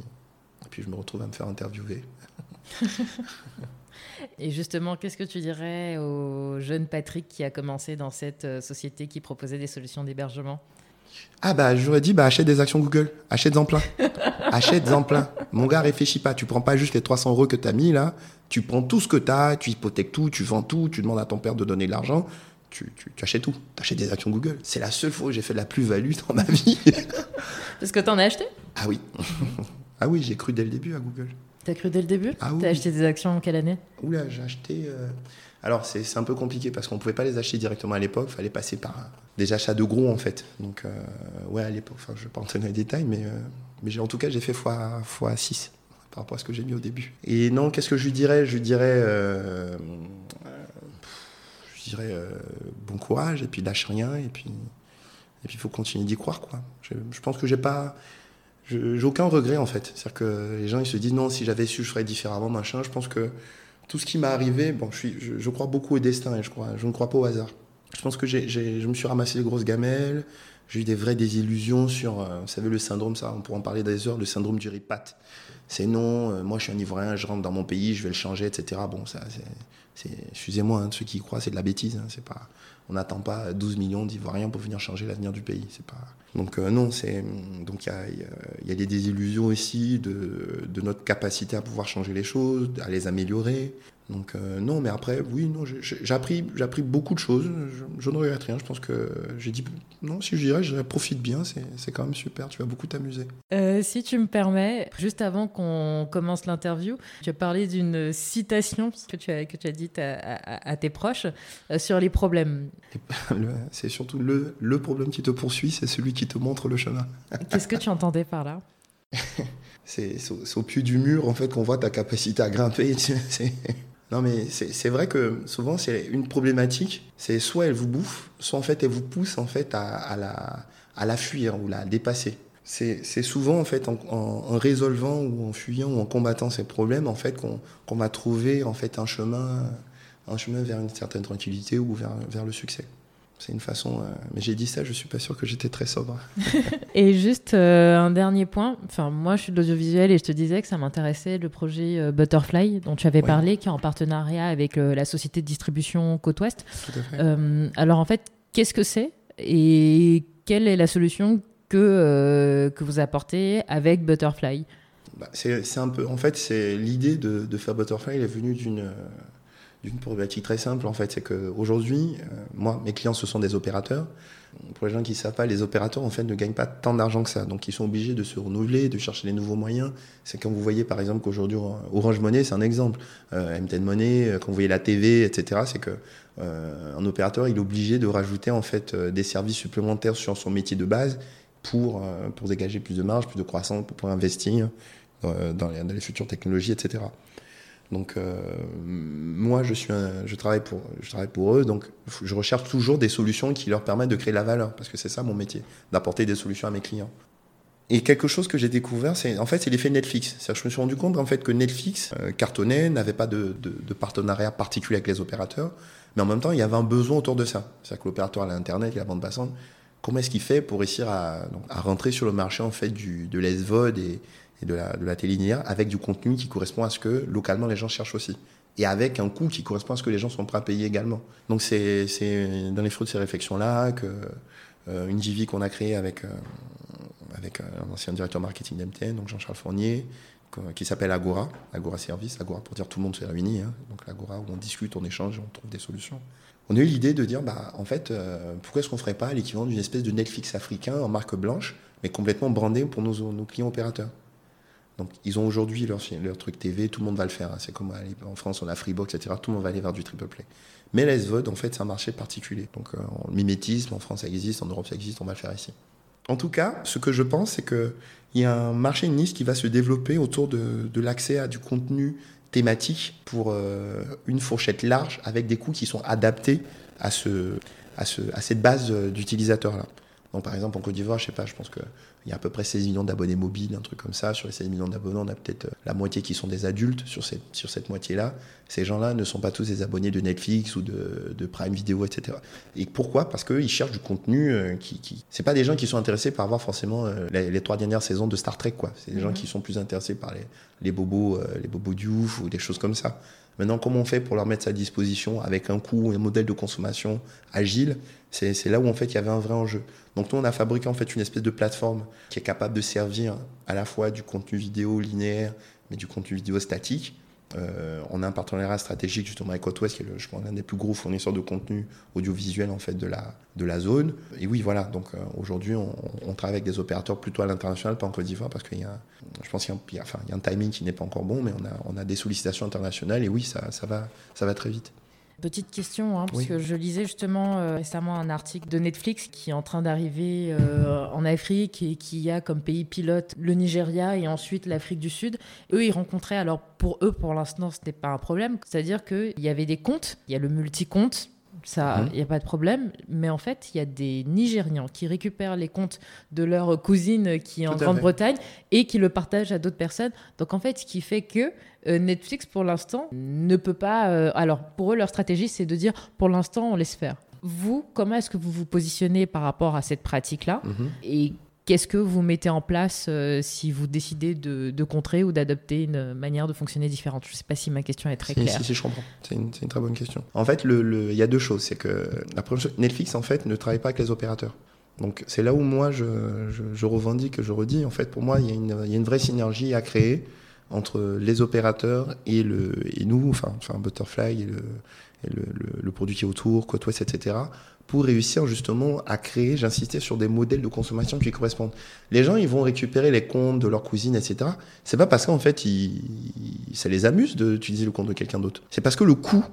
puis je me retrouve à me faire interviewer. [LAUGHS] Et justement, qu'est-ce que tu dirais au jeune Patrick qui a commencé dans cette euh, société qui proposait des solutions d'hébergement? Ah bah j'aurais dit bah achète des actions Google, achète-en plein. [LAUGHS] achète-en plein. Mon gars, réfléchis pas, tu prends pas juste les 300 euros que tu as mis là, tu prends tout ce que tu as, tu hypothèques tout, tu vends tout, tu demandes à ton père de donner de l'argent, tu, tu, tu, achètes tout. Tu achètes des actions Google. C'est la seule fois où j'ai fait de la plus-value dans ma vie. [LAUGHS] Parce que tu en as acheté? Ah oui. Ah oui, j'ai cru dès le début à Google. T'as cru dès le début Ah oui. T'as acheté des actions en quelle année Oula, j'ai acheté. Euh... Alors, c'est un peu compliqué parce qu'on ne pouvait pas les acheter directement à l'époque. Il fallait passer par des achats de gros, en fait. Donc, euh... ouais, à l'époque, enfin, je ne vais pas entrer dans les détails, mais, euh... mais en tout cas, j'ai fait x, x 6 par rapport à ce que j'ai mis au début. Et non, qu'est-ce que je lui dirais? Je lui dirais. Je dirais bon courage, et puis lâche rien, et puis et puis il faut continuer d'y croire, quoi. Je, je pense que j'ai pas. J'ai aucun regret en fait. C'est-à-dire que les gens ils se disent non, si j'avais su, je ferais différemment, machin. Je pense que tout ce qui m'est arrivé, bon, je, suis, je, crois beaucoup au destin et je, crois, je ne crois pas au hasard. Je pense que j ai, je me suis ramassé des grosses gamelles, j'ai eu des vraies désillusions sur, euh, vous savez, le syndrome, ça, on pourrait en parler des heures, le syndrome du ripat. C'est non, euh, moi je suis un Ivoirien, je rentre dans mon pays, je vais le changer, etc. Bon, ça, c'est, excusez-moi, hein, ceux qui y croient, c'est de la bêtise. Hein, pas, on n'attend pas 12 millions d'Ivoiriens pour venir changer l'avenir du pays. C'est pas. Donc euh, non, c'est donc il y a, y, y a, des désillusions aussi de, de, notre capacité à pouvoir changer les choses, à les améliorer. Donc euh, non, mais après, oui, non, j'ai appris, j'ai appris beaucoup de choses. Je, je, ne regrette rien. Je pense que j'ai dit non, si je dirais, je profite bien. C'est quand même super. Tu vas beaucoup t'amuser. Euh, si tu me permets, juste avant qu'on commence l'interview, tu as parlé d'une citation que tu as que tu as dite à, à, à tes proches sur les problèmes. [LAUGHS] C'est surtout le, le problème qui te poursuit, c'est celui qui te montre le chemin. [LAUGHS] Qu'est-ce que tu entendais par là? C'est au, au pied du mur en fait qu'on voit ta capacité à grimper. [LAUGHS] Non, mais c'est vrai que souvent, c'est une problématique. C'est soit elle vous bouffe, soit en fait, elle vous pousse en fait à, à la, à la fuir ou la dépasser. C'est souvent en fait en, en, en, résolvant ou en fuyant ou en combattant ces problèmes en fait qu'on qu va trouver en fait un chemin, un chemin vers une certaine tranquillité ou vers, vers le succès. C'est une façon. Euh, mais j'ai dit ça, je suis pas sûr que j'étais très sobre. [LAUGHS] et juste euh, un dernier point. Enfin, moi, je suis de l'audiovisuel et je te disais que ça m'intéressait le projet euh, Butterfly dont tu avais parlé, qui est en partenariat avec la société de distribution Côte Ouest. Euh, alors, en fait, qu'est-ce que c'est et quelle est la solution que que vous apportez avec Butterfly? Bah, C'est un peu. En fait, c'est l'idée de, de, faire Butterfly. Elle est venue d'une d'une problématique très simple en fait, c'est qu'aujourd'hui, euh, moi, mes clients, ce sont des opérateurs. Pour les gens qui ne savent pas, les opérateurs en fait ne gagnent pas tant d'argent que ça, donc ils sont obligés de se renouveler, de chercher des nouveaux moyens. C'est quand vous voyez par exemple qu'aujourd'hui Orange Money, c'est un exemple, euh, MTN Money, quand vous voyez la TV, etc. C'est que euh, un opérateur, il est obligé de rajouter en fait des services supplémentaires sur son métier de base pour pour dégager plus de marge, plus de croissance, pour pouvoir investir dans les, dans les futures technologies, etc. Donc euh, moi, je, suis un, je, travaille pour, je travaille pour eux, donc je recherche toujours des solutions qui leur permettent de créer de la valeur, parce que c'est ça mon métier, d'apporter des solutions à mes clients. Et quelque chose que j'ai découvert, c'est en fait c'est l'effet Netflix. Je me suis rendu compte en fait que Netflix euh, cartonnait, n'avait pas de, de, de, partenariat particulier avec les opérateurs, mais en même temps il y avait un besoin autour de ça. C'est-à-dire que l'opérateur a l'internet, la bande passante. Comment est-ce qu'il fait pour réussir à, donc, à, rentrer sur le marché en fait du, de l'SVOD et, et de la, de télé linéaire avec du contenu qui correspond à ce que localement les gens cherchent aussi. Et avec un coût qui correspond à ce que les gens sont prêts à payer également. Donc c'est dans les fruits de ces réflexions-là que euh, une JV qu'on a créée avec, euh, avec un ancien directeur marketing d'MTN, donc Jean-Charles Fournier, qui s'appelle Agora, Agora Service, Agora pour dire tout le monde se réunit, hein. donc l'Agora où on discute, on échange, on trouve des solutions. On a eu l'idée de dire, bah, en fait, euh, pourquoi est-ce qu'on ferait pas l'équivalent d'une espèce de Netflix africain en marque blanche, mais complètement brandé pour nos, nos clients opérateurs donc, ils ont aujourd'hui leur, truc TV, tout le monde va le faire. Hein. C'est comme en France, on a Freebox, etc. Tout le monde va aller vers du triple play. Mais la SVOD, en fait, c'est un marché particulier. Donc, euh, en mimétisme, en France, ça existe, en Europe, ça existe, on va le faire ici. En tout cas, ce que je pense, c'est qu'il y a un marché, une niche qui va se développer autour de, de l'accès à du contenu thématique pour une fourchette large avec des coûts qui sont adaptés à, à, ce, à cette base d'utilisateurs-là. Donc, par exemple, en Côte d'Ivoire, je sais pas, je pense qu'il y a à peu près 16 millions d'abonnés mobiles, un truc comme ça. Sur les 16 millions d'abonnés, on a peut-être euh, la moitié qui sont des adultes sur cette, sur cette moitié-là. Ces gens-là ne sont pas tous des abonnés de Netflix ou de, de Prime Video, etc. Et pourquoi? Parce qu'ils cherchent du contenu euh, qui, qui... C'est pas des gens qui sont intéressés par voir forcément euh, les, trois dernières saisons de Star Trek, quoi. C'est des gens mhm. qui sont plus intéressés par les, les bobos, les bobos du ouf ou des choses comme ça. Maintenant, comment on fait pour leur mettre ça à disposition avec un coût, un modèle de consommation agile C'est là où en fait il y avait un vrai enjeu. Donc nous, on a fabriqué en fait une espèce de plateforme qui est capable de servir à la fois du contenu vidéo linéaire, mais du contenu vidéo statique. Euh, on a un partenariat stratégique justement avec West, qui est, le, je pense, l'un des plus gros fournisseurs de contenu audiovisuel en fait de la, de la zone. Et oui, voilà. Donc euh, aujourd'hui, on, travaille avec des opérateurs plutôt à l'international, pas en Côte d'Ivoire, parce qu'il y a, je pense qu'il y, enfin, y a un timing qui n'est pas encore bon, mais on a, on a des sollicitations internationales et oui, ça, ça va, ça va très vite. Petite question, hein, parce que je lisais justement euh, récemment un article de Netflix qui est en train d'arriver euh, en Afrique et qui a comme pays pilote le Nigeria et ensuite l'Afrique du Sud. Eux, ils rencontraient, alors pour eux, pour l'instant, ce n'était pas un problème, c'est-à-dire qu'il y avait des comptes, il y a le multi-compte, ça, il mhm. n'y a pas de problème. Mais en fait, il y a des Nigérians qui récupèrent les comptes de leur cousine qui est en Grande-Bretagne et qui le partagent à d'autres personnes. Donc en fait, ce qui fait que euh, Netflix, pour l'instant, ne peut pas... Euh, alors, pour eux, leur stratégie, c'est de dire, pour l'instant, on laisse faire. Vous, comment est-ce que vous vous positionnez par rapport à cette pratique-là? Mhm. Et Qu'est-ce que vous mettez en place euh, si vous décidez de, contrer ou d'adopter une manière de fonctionner différente? Je ne sais pas si ma question est très claire. Si, si, je comprends. C'est une, très bonne question. En fait, il le, y a deux choses. C'est que la Netflix, en fait, ne travaille pas avec les opérateurs. Donc, c'est là où moi, je, je, revendique, je redis. En fait, pour moi, il y, y, a une vraie synergie à créer entre les opérateurs et, le, et nous, enfin, enfin Butterfly et le, et le, le, produit qui est autour, Côte-Ouest, etc., pour réussir justement à créer, j'insistais sur des modèles de consommation qui correspondent. Les gens, ils vont récupérer les comptes de leur cousine, etc. C'est pas parce qu'en fait, ils, ça les amuse d'utiliser le compte de quelqu'un d'autre. C'est parce que le coût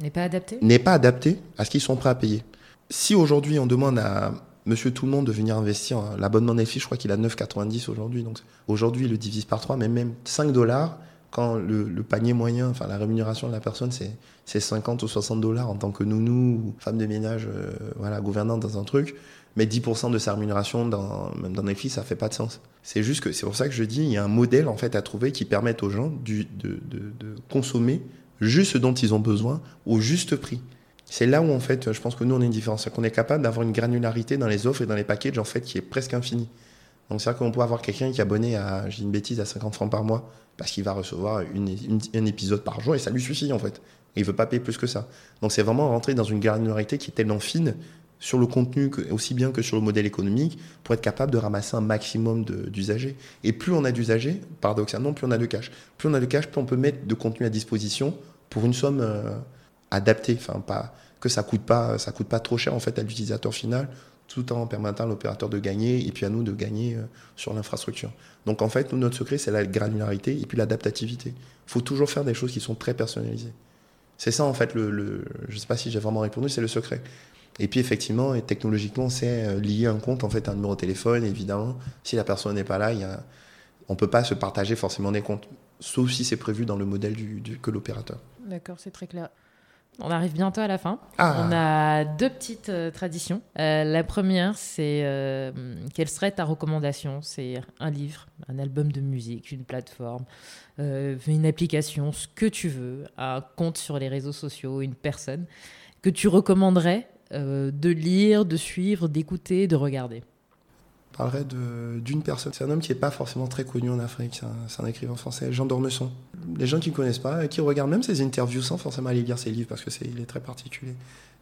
n'est pas adapté? N'est pas adapté à ce qu'ils sont prêts à payer. Si aujourd'hui on demande à monsieur tout le monde de venir investir, l'abonnement Netflix, je crois qu'il a 9,90 aujourd'hui. Donc aujourd'hui, il le divise par 3, mais même 5 dollars, quand le, panier moyen, enfin la rémunération de la personne, c'est 50 ou 60 dollars en tant que nounou ou femme de ménage, euh, voilà, gouvernante dans un truc, mais 10% de sa rémunération dans, même dans Netflix, ça fait pas de sens. C'est juste que c'est pour ça que je dis, il y a un modèle en fait à trouver qui permette aux gens de, de, consommer juste ce dont ils ont besoin au juste prix. C'est là où en fait, je pense que nous on a une différence, c'est qu'on est capable d'avoir une granularité dans les offres et dans les packages en fait qui est presque infinie. Donc c'est vrai qu'on peut avoir quelqu'un qui est abonné à, j'ai une bêtise, à 50 francs par mois parce qu'il va recevoir une, un épisode par jour et ça lui suffit en fait. il veut pas payer plus que ça. Donc c'est vraiment rentrer dans une granularité qui est tellement fine sur le contenu aussi bien que sur le modèle économique pour être capable de ramasser un maximum d'usagers. Et plus on a d'usagers, paradoxalement, plus on a de cash. Plus on a de cash, plus on peut mettre de contenu à disposition pour une somme euh, adaptée. Enfin, pas que ça coûte pas, ça coûte pas trop cher en fait à l'utilisateur final tout en permettant à l'opérateur de gagner et puis à nous de gagner euh, sur l'infrastructure. Donc en fait, notre secret, c'est la granularité et puis l'adaptativité. Il faut toujours faire des choses qui sont très personnalisées. C'est ça en fait, le, je ne sais pas si j'ai vraiment répondu, c'est le secret. Et puis effectivement, et technologiquement, c'est euh, lier un compte en fait à un numéro de téléphone, évidemment. Si la personne n'est pas là, il y a, on peut pas se partager forcément des comptes, sauf si c'est prévu dans le modèle du que l'opérateur. D'accord, c'est très clair. On arrive bientôt à la fin. Ah. On a deux petites euh, traditions. Euh, la première, c'est euh, quelle serait ta recommandation? C'est un livre, un album de musique, une plateforme, une application, ce que tu veux, un compte sur les réseaux sociaux, une personne que tu recommanderais de lire, de suivre, d'écouter, de regarder? Parlerai d'une personne. C'est un homme qui n'est pas forcément très connu en Afrique. C'est un, écrivain français, Jean d'Ormesson. Les gens qui ne connaissent pas, qui regardent même ses interviews sans forcément aller lire ses livres parce que c'est est très particulier.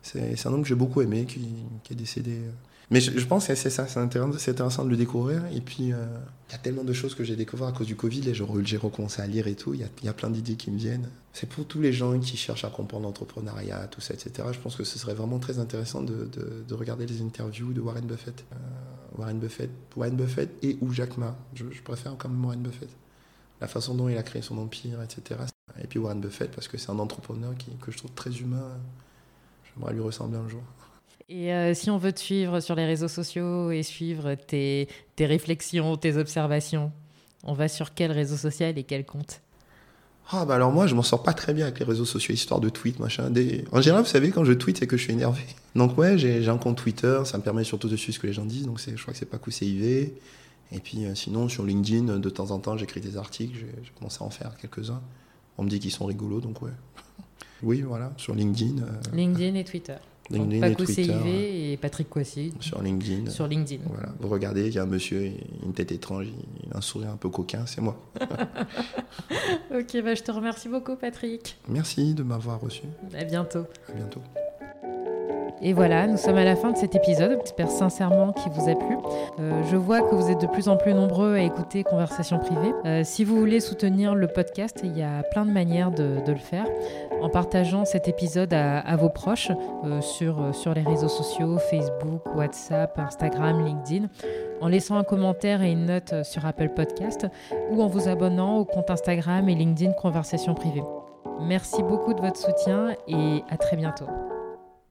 C'est un homme que j'ai beaucoup aimé, qui, qui est décédé euh, mais je, pense que c'est ça, c'est intéressant, de le découvrir. Et puis, euh, il y a tellement de choses que j'ai découvert à cause du Covid. J'ai recommencé à lire et tout. Il y a, plein d'idées qui me viennent. C'est pour tous les gens qui cherchent à comprendre l'entrepreneuriat, tout ça, etc. Je pense que ce serait vraiment très intéressant de, regarder les interviews de Warren Buffett. Euh, Warren Buffett, Warren Buffett et ou Jack Ma. Je, préfère quand même Warren Buffett. La façon dont il a créé son empire, etc. Et puis Warren Buffett, parce que c'est un entrepreneur que je trouve très humain. J'aimerais lui ressembler un jour. Et euh, si on veut te suivre sur les réseaux sociaux et suivre tes, tes réflexions, tes observations, on va sur quel réseau social et quel compte? Ah bah alors moi je m'en sors pas très bien avec les réseaux sociaux, histoire de tweet, machin. Des... En général, vous savez, quand je tweet, c'est que je suis énervé. [LAUGHS] Donc ouais, j'ai un compte Twitter, ça me permet surtout de suivre ce que les gens disent, donc je crois que c'est pas CIV. Et puis euh, sinon, sur LinkedIn, de temps en temps, j'écris des articles, j'ai commencé à en faire quelques-uns. On me dit qu'ils sont rigolos, donc ouais. Oui, voilà, sur LinkedIn. Euh, LinkedIn et Twitter. LinkedIn et Twitter. CIV et Patrick Coissy. Sur LinkedIn. Sur LinkedIn. Voilà. Vous regardez, il y a un monsieur, une tête étrange, il a un sourire un peu coquin, c'est moi. [LAUGHS] ok, bah, je te remercie beaucoup, Patrick. Merci de m'avoir reçu. À bientôt. À bientôt. Et voilà, nous sommes à la fin de cet épisode. J'espère sincèrement qu'il vous a plu. Euh, je vois que vous êtes de plus en plus nombreux à écouter Conversation privée. Euh, si vous voulez soutenir le podcast, il y a plein de manières de, le faire. En partageant cet épisode à, vos proches euh, sur, sur les réseaux sociaux, Facebook, WhatsApp, Instagram, LinkedIn, en laissant un commentaire et une note sur Apple Podcast ou en vous abonnant au compte Instagram et LinkedIn Conversation privée. Merci beaucoup de votre soutien et à très bientôt.